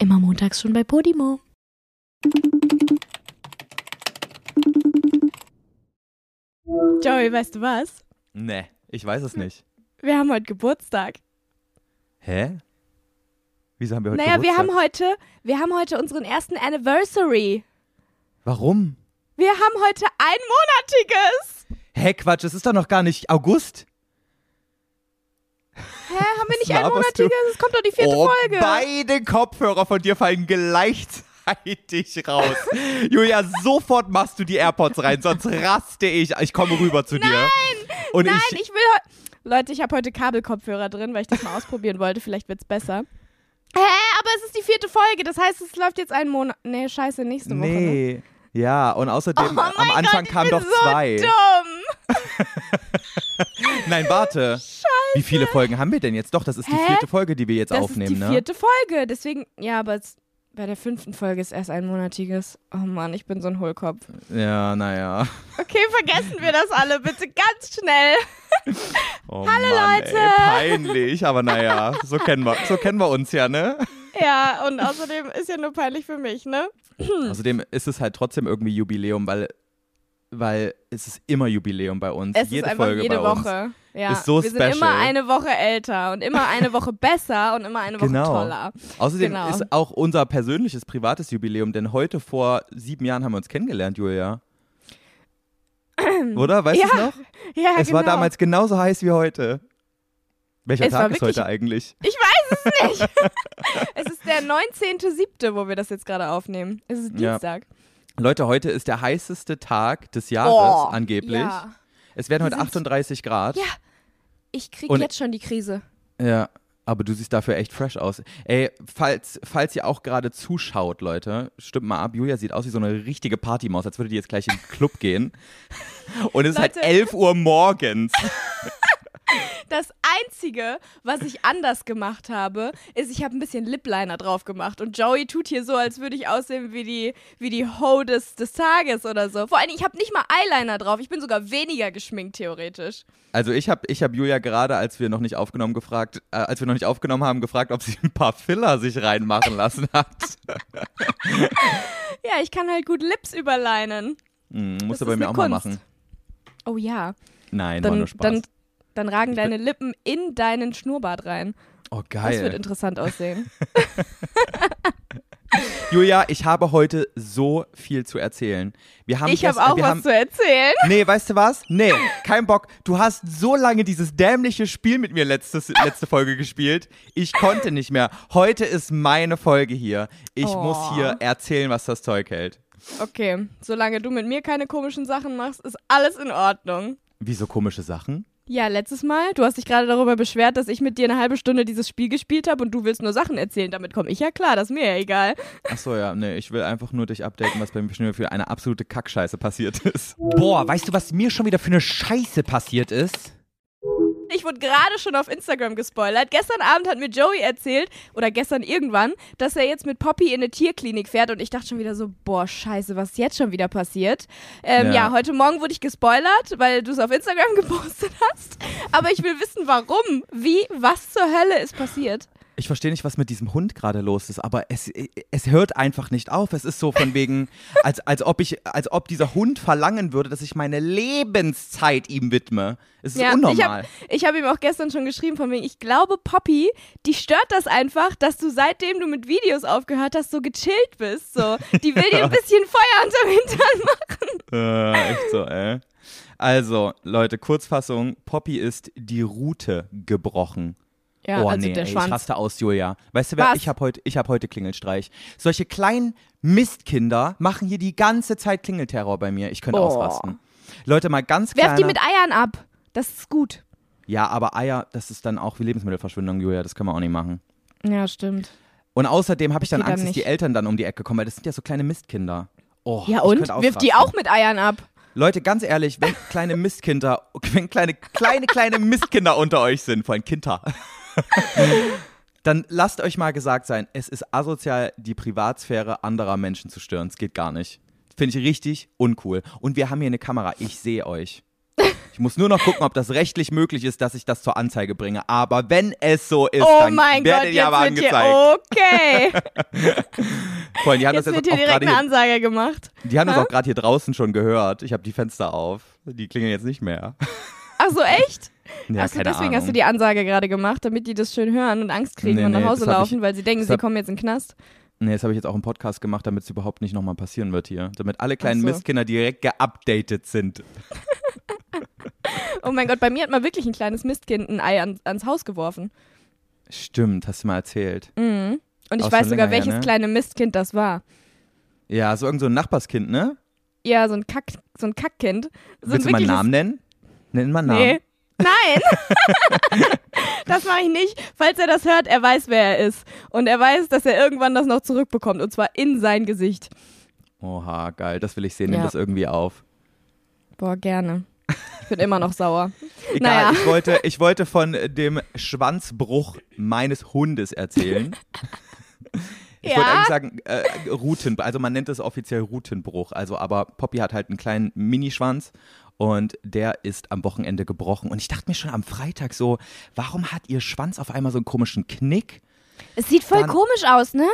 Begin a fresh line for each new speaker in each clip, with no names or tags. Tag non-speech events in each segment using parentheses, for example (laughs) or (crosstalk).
Immer montags schon bei Podimo. Joey, weißt du was?
Nee, ich weiß es nicht.
Wir haben heute Geburtstag.
Hä? Wieso haben wir heute
naja,
Geburtstag?
wir haben heute, wir haben heute unseren ersten Anniversary.
Warum?
Wir haben heute einmonatiges.
Hä, Quatsch, es ist doch noch gar nicht August.
Hä, haben wir nicht
laberst
einmonatiges? Es kommt doch die vierte
oh,
Folge.
beide Kopfhörer von dir fallen gleichzeitig raus. (laughs) Julia, sofort machst du die AirPods rein, sonst raste ich. Ich komme rüber zu dir.
Nein,
Und
nein,
ich,
ich, will heute. Leute, ich habe heute Kabelkopfhörer drin, weil ich das mal ausprobieren wollte. Vielleicht wird's besser. Hä, aber es ist die vierte Folge. Das heißt, es läuft jetzt einen Monat. Nee, scheiße, nächste Woche. Ne?
Nee. Ja, und außerdem,
Oh
am Anfang
Gott,
kamen doch
so
zwei.
Dumm. (laughs)
Nein, warte. Wie viele Folgen haben wir denn jetzt? Doch, das ist die
Hä?
vierte Folge, die wir jetzt
Das
aufnehmen,
ist die
ne?
vierte Folge. Deswegen, ja, aber bei der fünften Folge ist erst einmonatiges. Oh Mann, ich bin so ein Hohlkopf.
Ja, naja.
Okay, vergessen wir das alle bitte ganz schnell. (laughs)
Oh
Hallo,
Mann,
Leute.
Ey, peinlich, aber naja, so kennen wir, so kennen wir uns ja, ne?
Ja, und außerdem ist ja nur peinlich für mich, ne?
Außerdem ist es halt trotzdem irgendwie Jubiläum, weil, weil es ist immer Jubiläum bei uns.
Es
jede
ist einfach
Folge
jede
bei uns.
Woche. Ja,
Ist so
wir
special.
sind immer eine Woche älter und immer eine Woche besser und immer eine Woche
Genau.
toller.
Außerdem
Genau.
ist auch unser persönliches, privates Jubiläum, denn heute vor sieben Jahren haben wir uns kennengelernt, Julia. (clears throat) Oder? Weißt du (laughs)
Ja,
es noch?
Ja,
es
genau.
war damals genauso heiß wie heute. Welcher
Es
Tag ist heute eigentlich?
Ich weiß es nicht. (laughs) es ist der 19.07., wo wir das jetzt gerade aufnehmen. Es ist
Ja. Leute, heute ist der heißeste Tag des Jahres,
Oh,
angeblich.
Ja.
Es werden heute
sind-
38 Grad.
Ja. Ich krieg
Und-
jetzt schon die Krise.
Ja, aber du siehst dafür echt fresh aus. Ey, falls, falls ihr auch gerade zuschaut, Leute, stimmt mal ab. Julia sieht aus wie so eine richtige Partymaus, als würde die jetzt gleich in den Club gehen. (laughs) Und es ist halt
Leute.
11 Uhr morgens. (laughs)
Das Einzige, was ich anders gemacht habe, ist, ich habe ein bisschen Lipliner drauf gemacht. Und Joey tut hier so, als würde ich aussehen wie die, wie die Ho des, des Tages oder so. Vor allem, ich habe nicht mal Eyeliner drauf. Ich bin sogar weniger geschminkt, theoretisch.
Also ich habe ich hab Julia gerade, als wir noch nicht aufgenommen gefragt, äh, als wir noch nicht aufgenommen haben, gefragt, ob sie ein paar Filler sich reinmachen lassen hat. (laughs)
Ja, ich kann halt gut Lips überlinen.
Hm, musst du bei mir auch mal
Kunst.
machen.
Oh ja.
Nein, war
Dann,
nur Spaß.
dann, dann ragen deine Lippen in deinen Schnurrbart rein.
oh,
Das wird
geil.
interessant aussehen. (laughs) (laughs)
Julia, ich habe heute so viel zu erzählen. Wir haben
ich habe
gest-
auch was
haben,
zu erzählen.
Nee, weißt du was? Nee, (laughs) kein Bock. Du hast so lange dieses dämliche Spiel mit mir letztes, letzte Folge gespielt. Ich konnte nicht mehr. Heute ist meine Folge hier. Ich
Oh.
muss hier erzählen, was das Zeug hält.
Okay, solange du mit mir keine komischen Sachen machst, ist alles in Ordnung.
Wieso komische Sachen?
Ja, letztes Mal, du hast dich gerade darüber beschwert, dass ich mit dir eine halbe Stunde dieses Spiel gespielt habe und du willst nur Sachen erzählen. Damit komme ich ja klar, das ist mir ja egal.
Achso, ja, nee, ich will einfach nur dich updaten, was bei mir schon für eine absolute Kackscheiße passiert ist.
Boah, weißt du, was mir schon wieder für eine Scheiße passiert ist?
Ich wurde gerade schon auf Instagram gespoilert. Gestern Abend hat mir Joey erzählt, oder gestern irgendwann, dass er jetzt mit Poppy in eine Tierklinik fährt und ich dachte schon wieder so, boah, scheiße, was ist jetzt schon wieder passiert? Ähm, ja.
Ja.
heute Morgen wurde ich gespoilert, weil du es auf Instagram (laughs) gepostet hast. Aber ich will wissen, warum, wie, was zur Hölle ist passiert.
Ich verstehe nicht, was mit diesem Hund gerade los ist, aber es, es hört einfach nicht auf. Es ist so von wegen, (laughs) als, als, ob ich, als ob dieser Hund verlangen würde, dass ich meine Lebenszeit ihm widme. Es ist
Ja,
unnormal.
Ich habe hab ihm auch gestern schon geschrieben, von wegen, ich glaube, Poppy, die stört das einfach, dass du seitdem du mit Videos aufgehört hast, so gechillt bist. So. Die will dir ein (laughs) bisschen Feuer unterm Hintern machen. (laughs)
Äh, echt so, ey. Also, Leute, Kurzfassung: Poppy ist die Rute gebrochen.
Ja,
oh
also
nee,
der
ey, ich
Schwanz.
raste aus, Julia. Weißt du wer? Ich habe heute, ich hab heute Klingelstreich. Solche kleinen Mistkinder machen hier die ganze Zeit Klingelterror bei mir. Ich könnte
Oh.
ausrasten. Leute, mal ganz
Werf
kleiner.
die mit Eiern ab. Das ist gut.
ja, aber Eier, das ist dann auch wie Lebensmittelverschwendung, Julia. Das können wir auch nicht machen.
Ja, stimmt.
Und außerdem habe ich dann
Okay, dann
Angst, dass die. Eltern dann um die Ecke kommen, weil das sind ja so kleine Mistkinder. Oh,
Ja,
ich
und?
könnte
Wirf die auch mit Eiern ab.
Leute, ganz ehrlich, wenn kleine Mistkinder, (laughs) wenn kleine, kleine, kleine Mistkinder unter euch sind, vor allem Kinder, (laughs) dann lasst euch mal gesagt sein, es ist asozial, die Privatsphäre anderer Menschen zu stören. Es geht gar nicht. Finde ich richtig uncool. Und wir haben hier eine Kamera. Ich sehe euch. Ich muss nur noch gucken, ob das rechtlich möglich ist, dass ich das zur Anzeige bringe. Aber wenn es so ist,
Oh
dann
mein
werdet
Gott,
ihr aber
wird
angezeigt.
hier, okay. (laughs)
Allem, die haben
Jetzt
das
wird
jetzt
hier
auch
direkt
gerade
eine
hier,
Ansage gemacht.
die haben das
Hä?
auch gerade hier draußen schon gehört. Ich habe die Fenster auf. Die klingeln jetzt nicht mehr.
Ach so, echt?
Ja,
Achso,
keine
deswegen
Ahnung.
hast du die Ansage gerade gemacht, damit die das schön hören und Angst kriegen
Nee,
und nach
nee,
Hause laufen,
ich-
weil sie denken, sie
hab-
kommen jetzt in den Knast.
Nee, das habe ich jetzt auch im Podcast gemacht, damit es überhaupt nicht nochmal passieren wird hier. Damit alle kleinen
so.
Mistkinder direkt geupdatet sind. (laughs)
Oh mein Gott, bei mir hat mal wirklich ein kleines Mistkind ein Ei an, ans Haus geworfen.
Stimmt, hast du mal erzählt.
Mhm. Und ich
Auch
weiß sogar,
länger her,
welches
ne?
kleine Mistkind das war.
Ja, so irgend so ein Nachbarskind, ne?
Ja, so ein Kack, so ein Kackkind. So
Willst du mal einen Namen nennen? Nenn mal einen Namen.
Nee. Nein! (laughs) das mache ich nicht. Falls er das hört, er weiß, wer er ist. Und er weiß, dass er irgendwann das noch zurückbekommt. Und zwar in sein Gesicht.
Oha, geil, das will ich sehen. Nimm
Ja.
das irgendwie auf.
Boah, gerne. Ich bin immer noch sauer. (laughs)
Egal,
Naja.
ich, wollte, ich wollte von dem Schwanzbruch meines Hundes erzählen. (laughs) Ich
Ja?
wollte eigentlich sagen, äh, Ruten, also man nennt es offiziell Rutenbruch. Also, aber Poppy hat halt einen kleinen Minischwanz und der ist am Wochenende gebrochen. Und ich dachte mir schon am Freitag so, warum hat ihr Schwanz auf einmal so einen komischen Knick?
Es sieht voll
Dann-
komisch aus, ne?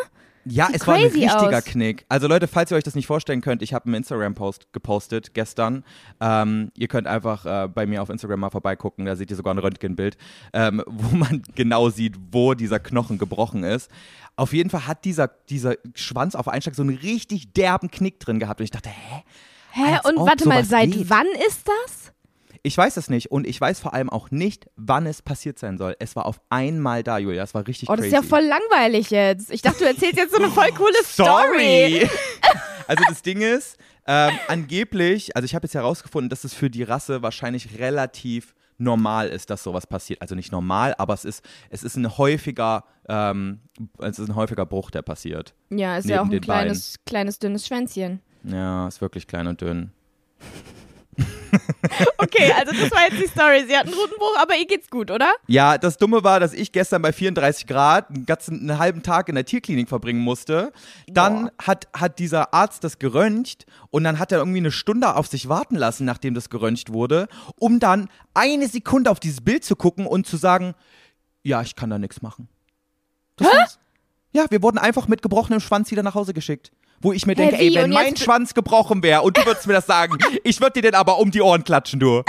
Ja,
Sieht
es war ein richtiger
aus.
Knick. Also Leute, falls ihr euch das nicht vorstellen könnt, ich habe einen Instagram-Post gepostet gestern. Ähm, ihr könnt einfach äh, bei mir auf Instagram mal vorbeigucken, da seht ihr sogar ein Röntgenbild, ähm, (laughs) wo man genau sieht, wo dieser Knochen gebrochen ist. Auf jeden Fall hat dieser, dieser Schwanz auf einen Schlag so einen richtig derben Knick drin gehabt. Und ich dachte, hä?
Hä? Und warte mal, seit
geht.
wann ist das?
Ich weiß es nicht und ich weiß vor allem auch nicht, wann es passiert sein soll. Es war auf einmal da, Julia. Das war richtig
Oh, das
crazy.
ist ja voll langweilig jetzt. Ich dachte, du erzählst jetzt so eine voll coole (laughs) Story.
Sorry. (laughs) Also das Ding ist, ähm, angeblich, also ich habe jetzt herausgefunden, dass es für die Rasse wahrscheinlich relativ normal ist, dass sowas passiert. Also nicht normal, aber es ist, es ist ein häufiger, ähm, es ist ein häufiger Bruch, der passiert.
Ja, ist ja auch ein kleines, kleines, dünnes Schwänzchen.
Ja, ist wirklich klein und dünn. (laughs)
Okay, also das war jetzt die Story. Sie hat einen Rutenbruch, aber ihr geht's gut, oder?
Ja, das Dumme war, dass ich gestern bei 34 Grad einen ganzen einen halben Tag in der Tierklinik verbringen musste. Dann hat, hat dieser Arzt das geröntgt und dann hat er irgendwie eine Stunde auf sich warten lassen, nachdem das geröntgt wurde, um dann eine Sekunde auf dieses Bild zu gucken und zu sagen, ja, ich kann da nichts machen. Das war's. Ja, wir wurden einfach mit gebrochenem Schwanz wieder nach Hause geschickt. Wo ich mir denke, ey,
wie?
wenn mein Schwanz gebrochen wäre und du würdest mir das sagen, (laughs) ich würde dir den aber um die Ohren klatschen, du.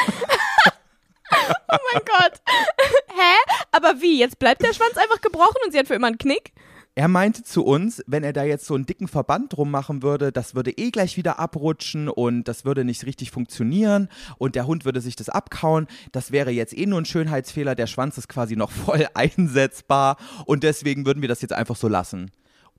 Oh mein Gott. (laughs) Hä? Aber wie? Jetzt bleibt der Schwanz einfach gebrochen und sie hat für immer einen Knick?
Er meinte zu uns, wenn er da jetzt so einen dicken Verband drum machen würde, das würde eh gleich wieder abrutschen und das würde nicht richtig funktionieren und der Hund würde sich das abkauen. Das wäre jetzt eh nur ein Schönheitsfehler. Der Schwanz ist quasi noch (laughs) voll einsetzbar und deswegen würden wir das jetzt einfach so lassen.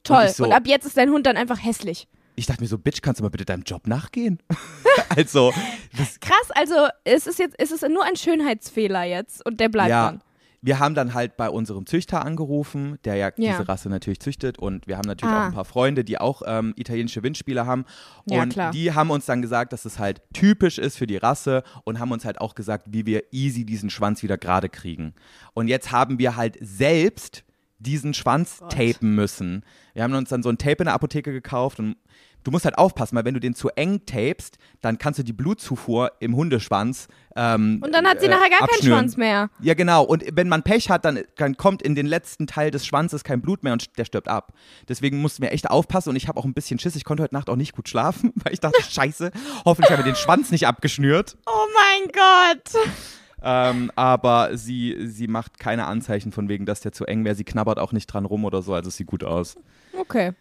Toll.
Und
Und,
so,
ab jetzt ist dein Hund dann einfach hässlich.
ich dachte mir so, Bitch, kannst du mal bitte deinem Job nachgehen? (laughs) also, das,
Krass, also es ist jetzt, es ist nur ein Schönheitsfehler jetzt und der bleibt
ja.
dann.
Wir haben dann halt bei unserem Züchter angerufen, der ja,
Ja.
diese Rasse natürlich züchtet und wir haben natürlich
Ah.
auch ein paar Freunde, die auch ähm, italienische Windspieler haben
Ja,
und
klar.
die haben uns dann gesagt, dass es halt typisch ist für die Rasse und haben uns halt auch gesagt, wie wir easy diesen Schwanz wieder gerade kriegen. Und jetzt haben wir halt selbst diesen Schwanz tapen müssen. Wir haben uns dann so ein Tape in der Apotheke gekauft und du musst halt aufpassen, weil wenn du den zu eng tapest, dann kannst du die Blutzufuhr im Hundeschwanz ähm,
Und dann hat sie
äh,
nachher gar keinen
abschnüren.
Schwanz mehr.
Ja, genau. Und wenn man Pech hat, dann, dann kommt in den letzten Teil des Schwanzes kein Blut mehr und der stirbt ab. Deswegen mussten wir echt aufpassen und ich habe auch ein bisschen Schiss. Ich konnte heute Nacht auch nicht gut schlafen, (laughs) weil ich dachte, (laughs) scheiße, hoffentlich habe ich den Schwanz nicht abgeschnürt.
Oh mein Gott.
Ähm, aber sie, sie macht keine Anzeichen von wegen, dass der zu eng wäre. Sie knabbert auch nicht dran rum oder so, also es sieht gut aus.
Okay.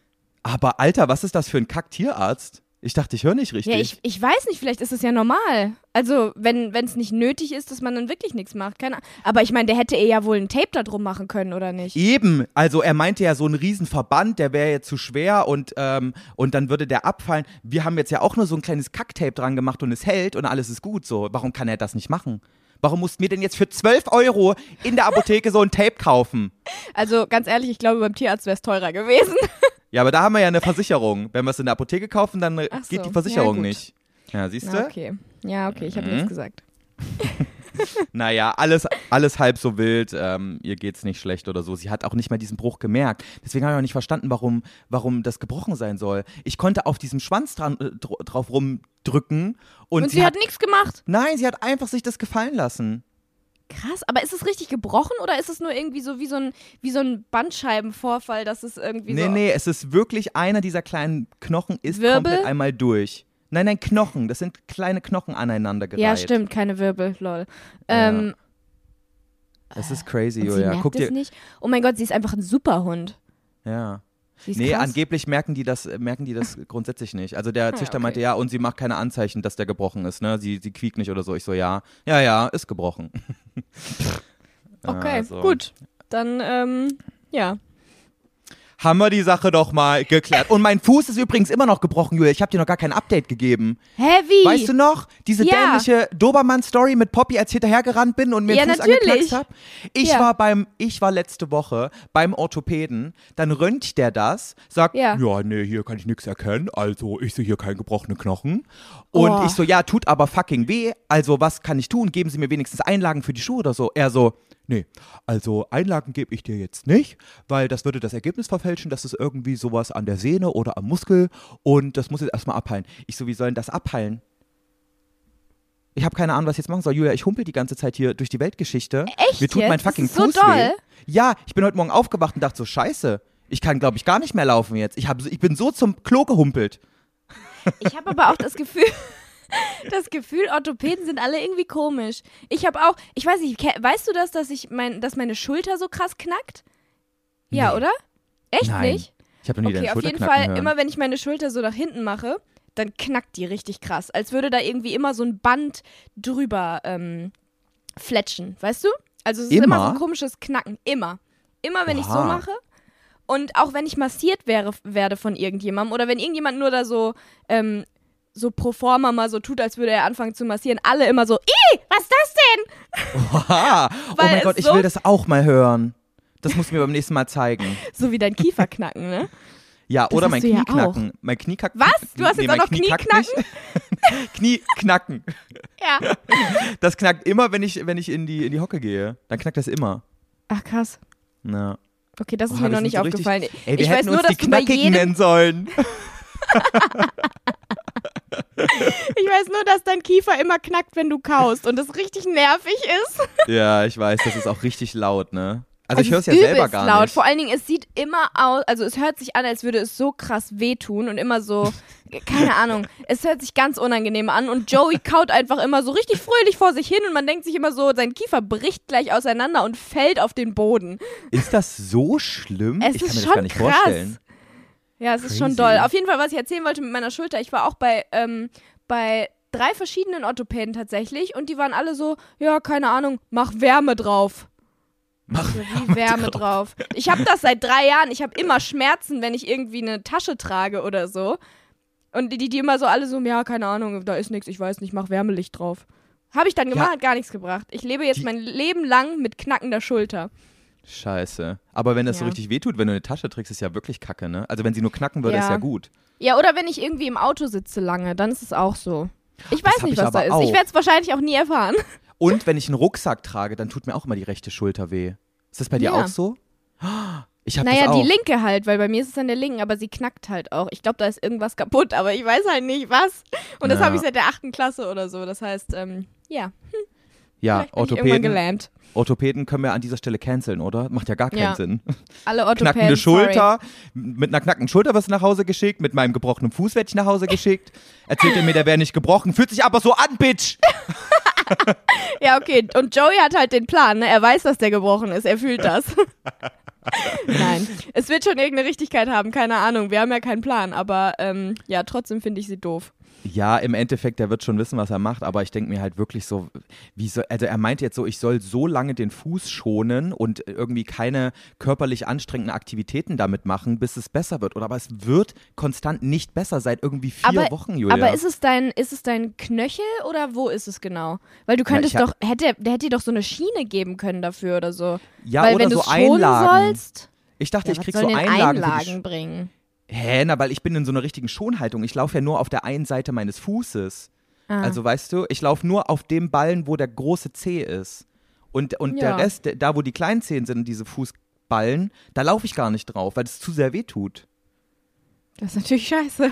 Aber Alter, was ist das für ein Kack-Tierarzt? Ich dachte, ich höre nicht richtig.
Ja, ich, ich weiß nicht, vielleicht ist es ja normal. Also, wenn es nicht nötig ist, dass man dann wirklich nichts macht. Keine Ahnung. Aber ich meine, der hätte eh ja wohl ein Tape da drum machen können, oder nicht?
Eben, also er meinte ja, so ein Riesenverband, der wäre jetzt zu schwer und, ähm, und dann würde der abfallen. Wir haben jetzt ja auch nur so ein kleines Kacktape dran gemacht und es hält und alles ist gut so. Warum kann er das nicht machen? Warum mussten wir denn jetzt für 12 Euro in der Apotheke so ein Tape kaufen?
Also, ganz ehrlich, ich glaube, beim Tierarzt wäre es teurer gewesen. (laughs)
Ja, aber da haben wir ja eine Versicherung. Wenn wir es in der Apotheke kaufen, dann
so,
geht die
ja,
Versicherung
gut.
nicht. Ja, siehst du?
Okay. Ja, okay, ich habe
Mhm.
nichts gesagt. (laughs)
naja, alles, alles halb so wild. Ähm, ihr geht's nicht schlecht oder so. Sie hat auch nicht mal diesen Bruch gemerkt. Deswegen habe ich auch nicht verstanden, warum, warum das gebrochen sein soll. Ich konnte auf diesem Schwanz dran, äh, dr- drauf rumdrücken und,
Und, sie, hat nichts gemacht.
Nein, sie hat einfach sich das gefallen lassen.
Krass, aber ist es richtig gebrochen oder ist es nur irgendwie so wie so ein, wie so ein Bandscheibenvorfall, dass es irgendwie
nee,
so.
nee, es ist wirklich einer dieser kleinen Knochen ist
Wirbel?
komplett einmal durch. Nein, nein, Knochen. Das sind kleine Knochen aneinander gereiht.
Ja, stimmt, keine Wirbel, lol. Ähm,
Das ist crazy,
und sie
Julia.
merkt
Guck
es
dir.
nicht. Oh mein Gott, sie ist einfach ein Superhund.
Ja.
Sie
Nee,
krass.
angeblich merken die das, merken die das (laughs) grundsätzlich nicht. Also der Züchter
okay.
meinte, ja, und sie macht keine Anzeichen, dass der gebrochen ist, ne? Sie, sie quiekt nicht oder so. Ich so, ja, ja, ja, ist gebrochen. (laughs)
Okay,
Also.
gut. Dann, ähm, ja.
Haben wir die Sache doch mal geklärt. Und mein Fuß ist übrigens immer noch gebrochen, Julia. Ich habe dir noch gar kein Update gegeben.
Wie?
Weißt du noch, diese
Ja.
dämliche Dobermann-Story mit Poppy, als ich hinterhergerannt bin und mir
Ja,
den Fuß
natürlich.
angeknackst habe? Ich
Ja.
war beim, ich war letzte Woche beim Orthopäden, dann röntgt der das, sagt,
Ja.
ja, nee, hier kann ich nichts erkennen, also ich sehe hier keinen gebrochenen Knochen. Und
Oh.
ich so, ja, tut aber fucking weh, also was kann ich tun? Geben Sie mir wenigstens Einlagen für die Schuhe oder so. Er so, nee, also Einlagen gebe ich dir jetzt nicht, weil das würde das Ergebnis verfälschen, das ist irgendwie sowas an der Sehne oder am Muskel und das muss jetzt erstmal abheilen. Ich so, wie soll denn das abheilen? Ich habe keine Ahnung, was ich jetzt machen soll. Julia, ich humpel die ganze Zeit hier durch die Weltgeschichte.
Echt
Mir tut mein
jetzt? Das
fucking
ist so
Fuß
doll?
weh. Ja, ich bin heute Morgen aufgewacht und dachte so, scheiße, ich kann, glaube ich, gar nicht mehr laufen jetzt. Ich, hab, ich bin so zum Klo gehumpelt.
Ich habe aber auch das Gefühl, (laughs) das Gefühl, Orthopäden sind alle irgendwie komisch. Ich habe auch, ich weiß nicht, weißt du das, dass ich mein, dass meine Schulter so krass knackt? Ja,
Nee.
oder? Echt
Nein.
nicht?
Ich habe noch nie
Okay,
deine
auf
Schulter
jeden
knacken
Fall,
hören.
immer wenn ich meine Schulter so nach hinten mache, dann knackt die richtig krass. Als würde da irgendwie immer so ein Band drüber ähm, fletschen, weißt du? Also es ist immer,
Immer?
so ein komisches Knacken. Immer. Immer wenn ich so
Oha.
mache. Und auch wenn ich massiert wäre, werde von irgendjemandem oder wenn irgendjemand nur da so, ähm, so pro forma mal so tut, als würde er anfangen zu massieren, alle immer so, Ih, was ist das denn?
Oha. (laughs) Oh mein Gott, ich
so-
will das auch mal hören. Das musst du mir beim nächsten Mal zeigen. (laughs)
So wie dein Kieferknacken, ne?
Ja, oder
hast
mein
du ja
Knieknacken. Mein Kniekacken.
Was? Du hast jetzt auch noch
Knie kackt
Knieknacken?
nicht. Knieknacken. (laughs)
Ja.
Das knackt immer, wenn ich, wenn ich in, die, in die Hocke gehe. Dann knackt das immer.
Ach krass.
Na.
Okay, das ist
Oh,
mir
wir
noch nicht
so richtig-
aufgefallen.
Ey, wir
ich weiß
hätten
nur,
uns
dass
die Knackigen
jedem
nennen sollen. (laughs)
Ich weiß nur, dass dein Kiefer immer knackt, wenn du kaust und das richtig nervig ist.
Ja, ich weiß, das ist auch richtig laut, ne? Also ich höre es ja selber gar
laut.
nicht.
Vor allen Dingen, es sieht immer aus, also es hört sich an, als würde es so krass wehtun und immer so, (laughs) keine Ahnung, es hört sich ganz unangenehm an und Joey kaut einfach immer so richtig fröhlich vor sich hin und man denkt sich immer so, sein Kiefer bricht gleich auseinander und fällt auf den Boden.
Ist das so schlimm?
Es
ich kann
ist
mir das gar nicht
krass.
vorstellen.
Ja, es ist schon
Crazy.
doll. Auf jeden Fall, was ich erzählen wollte mit meiner Schulter, ich war auch bei, ähm, bei drei verschiedenen Orthopäden tatsächlich und die waren alle so, ja, keine Ahnung, mach Wärme drauf.
Mach
So, wie Wärme drauf. Ich habe das seit drei Jahren. Ich habe immer Schmerzen, wenn ich irgendwie eine Tasche trage oder so. Und die, die immer so alle so, ja, keine Ahnung, da ist nichts, ich weiß nicht, mach Wärmelicht drauf. Habe ich dann gemacht,
Ja.
hat gar nichts gebracht. Ich lebe jetzt mein Leben lang mit knackender Schulter.
Scheiße. Aber wenn das so
Ja.
richtig wehtut, wenn du eine Tasche trägst, ist ja wirklich kacke, ne? Also wenn sie nur knacken würde,
Ja.
ist ja gut.
Ja, oder wenn ich irgendwie im Auto sitze lange, dann ist es auch so. Ich weiß
hab
nicht,
ich
was da ist.
auch.
Ich werde es wahrscheinlich auch nie erfahren. (laughs)
Und wenn ich einen Rucksack trage, dann tut mir auch immer die rechte Schulter weh. Ist das bei dir
Ja.
auch so? (gasps) Ich habe
Naja,
das auch.
die linke halt, weil bei mir ist es an der linken, aber sie knackt halt auch. Ich glaube, da ist irgendwas kaputt, aber ich weiß halt nicht was. Und das
Ja.
habe ich seit der achten Klasse oder so. Das heißt, ähm, ja,
ja,
ich irgendwann
Orthopäden,
gelernt.
Orthopäden können wir an dieser Stelle canceln, oder? Macht ja gar keinen
Ja.
Sinn.
Alle (laughs) Orthopäden,
Knackende
sorry.
Schulter, mit einer knackenden Schulter wirst du nach Hause geschickt, mit meinem gebrochenen Fuß werd ich nach Hause geschickt. Erzählt er mir, der wäre nicht gebrochen, fühlt sich aber so an, Bitch! (laughs)
Ja, okay. Und Joey hat halt den Plan, ne? Er weiß, dass der gebrochen ist. Er fühlt das. (laughs) Nein. Es wird schon irgendeine Richtigkeit haben, keine Ahnung. Wir haben ja keinen Plan, aber ähm, ja, trotzdem finde ich sie doof.
Ja, im Endeffekt, der wird schon wissen, was er macht, aber ich denke mir halt wirklich so, wie soll, also er meint jetzt so, ich soll so lange den Fuß schonen und irgendwie keine körperlich anstrengenden Aktivitäten damit machen, bis es besser wird. Oder aber es wird konstant nicht besser seit irgendwie vier
Aber-
Wochen, Julia.
Aber ist es dein, ist es dein Knöchel oder wo ist es genau? Weil du
Ja,
könntest
hab-
doch, hätte, der hätte dir doch so eine Schiene geben können dafür oder so.
ja,
Weil
oder
wenn du
so
schonen
Einlagen.
sollst,
Ich dachte,
ja,
ich krieg so Einlagen.
Einlagen, bringen?
Hä, na, weil ich bin in so einer richtigen Schonhaltung. Ich laufe ja nur auf der einen Seite meines Fußes.
Ah.
Also weißt du, ich laufe nur auf dem Ballen, wo der große Zeh ist. Und, und
Ja.
der Rest, da wo die kleinen Zehen sind, diese Fußballen, da laufe ich gar nicht drauf, weil es zu sehr weh tut.
Das ist natürlich scheiße.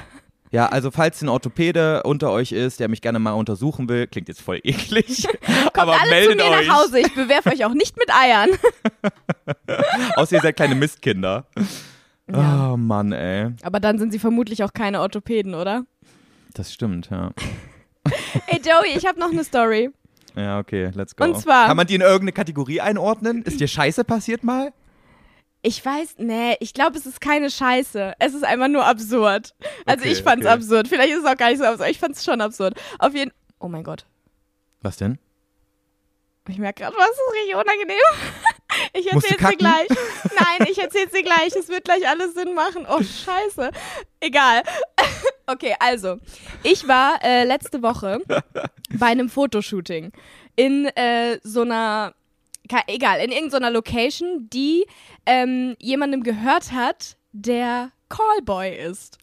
Ja, also falls ein Orthopäde unter euch ist, der mich gerne mal untersuchen will, klingt jetzt voll eklig, (laughs) aber
Alle
meldet
zu mir
euch.
nach Hause. Ich bewerfe euch auch nicht mit Eiern. (laughs)
Außer ihr seid kleine Mistkinder.
Ja.
Oh Mann, ey.
Aber dann sind sie vermutlich auch keine Orthopäden, oder?
Das stimmt, ja. (laughs)
Ey, Joey, ich habe noch eine Story.
Ja, okay, let's go.
Und zwar-
Kann man die in irgendeine Kategorie einordnen? Ist dir Scheiße passiert mal?
Ich weiß, nee, ich glaube, es ist keine Scheiße. Es ist einfach nur absurd. Also
Okay,
ich fand's
okay.
absurd. Vielleicht ist es auch gar nicht so absurd. Ich fand's schon absurd. Auf jeden Oh mein Gott.
Was denn?
Ich merke gerade, was ist richtig unangenehm. (laughs) Ich erzähl's dir gleich. (laughs) Nein, ich erzähl's dir gleich. Es wird gleich alles Sinn machen. Oh, scheiße. Egal. (laughs) Okay, also. Ich war äh, letzte Woche (laughs) bei einem Fotoshooting in äh, so einer, egal, in irgendeiner Location, die ähm, jemandem gehört hat, der Callboy ist.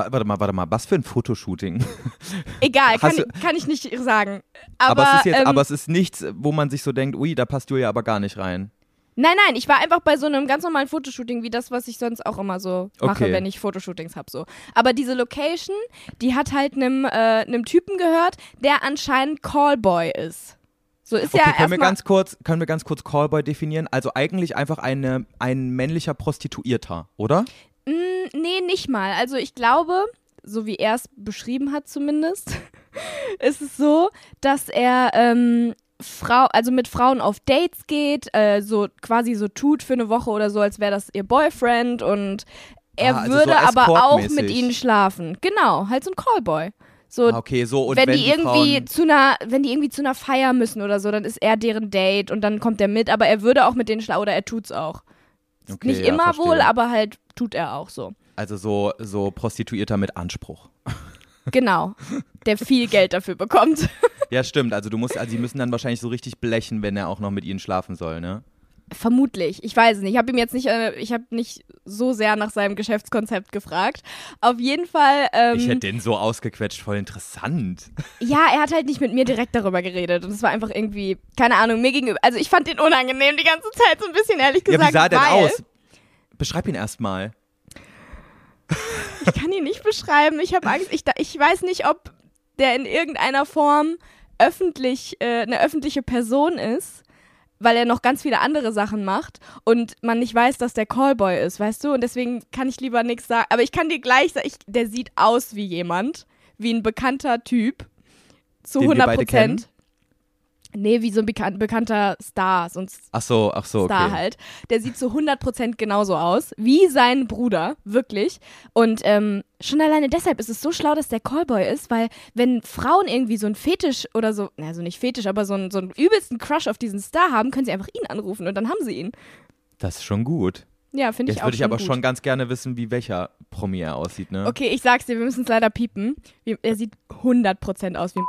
Wa- Warte mal, warte mal, was für ein Fotoshooting? (laughs)
Egal, kann,
du-
ich- kann ich nicht sagen.
Aber,
Aber,
es ist jetzt,
ähm,
aber es ist nichts, wo man sich so denkt, ui, da passt Julia aber gar nicht rein.
Nein, nein, ich war einfach bei so einem ganz normalen Fotoshooting, wie das, was ich sonst auch immer so mache,
Okay.
wenn ich Fotoshootings habe. So. Aber diese Location, die hat halt einem, äh, Typen gehört, der anscheinend Callboy ist. So ist
Okay,
ja
können wir ganz kurz, können wir ganz kurz Callboy definieren? Also eigentlich einfach eine, ein männlicher Prostituierter, oder?
Mm, nee, nicht mal. Also ich glaube, so wie er es beschrieben hat zumindest, (laughs) ist es so, dass er ähm, Frau, also mit Frauen auf Dates geht, äh, so quasi so tut für eine Woche oder so, als wäre das ihr Boyfriend und er
Ah, also
würde
so
aber auch mit ihnen schlafen. Genau, halt so ein Callboy. So
Ah, okay, so und
wenn,
wenn,
die irgendwie
Frauen,
zu einer, wenn die irgendwie zu einer Feier müssen oder so, dann ist er deren Date und dann kommt er mit, aber er würde auch mit denen schlafen oder er tut's auch.
Okay,
Nicht
ja,
immer
verstehe.
wohl, aber halt tut er auch so.
Also so, so Prostituierter mit Anspruch. (laughs)
Genau. Der viel Geld dafür bekommt.
Ja, stimmt. Also du musst, also die müssen dann wahrscheinlich so richtig blechen, wenn er auch noch mit ihnen schlafen soll, ne?
Vermutlich. Ich weiß es nicht. Ich habe ihm jetzt nicht, äh, ich habe nicht so sehr nach seinem Geschäftskonzept gefragt. Auf jeden Fall. Ähm,
Ich hätte den so ausgequetscht, voll interessant.
ja, er hat halt nicht mit mir direkt darüber geredet und es war einfach irgendwie, keine Ahnung, mir gegenüber. Also ich fand den unangenehm die ganze Zeit so ein bisschen ehrlich
Ja,
gesagt.
wie sah der denn aus? Beschreib ihn erstmal.
Ich kann ihn nicht beschreiben. Ich habe Angst. Ich, ich weiß nicht, ob der in irgendeiner Form öffentlich, äh, eine öffentliche Person ist, weil er noch ganz viele andere Sachen macht und man nicht weiß, dass der Callboy ist, weißt du? Und deswegen kann ich lieber nichts sagen. Aber ich kann dir gleich sagen, ich, der sieht aus wie jemand, wie ein bekannter Typ. Zu
Den wir
100
beide kennen?
Prozent. Nee, wie so ein bekan bekannter Star, so ein
Ach so, ach so, okay.
Star halt. Der sieht zu 100% genauso aus wie sein Bruder, wirklich. Und ähm, schon alleine deshalb ist es so schlau, dass der Callboy ist, weil wenn Frauen irgendwie so ein Fetisch oder so, also nicht Fetisch, aber so, ein, so einen übelsten Crush auf diesen Star haben, können sie einfach ihn anrufen und dann haben sie ihn.
Das ist schon gut.
Ja, finde ich
Jetzt
auch
würde ich aber
gut.
schon ganz gerne wissen, wie welcher Promi er aussieht, ne?
Okay, ich sag's dir, wir müssen es leider piepen. Er sieht 100% aus wie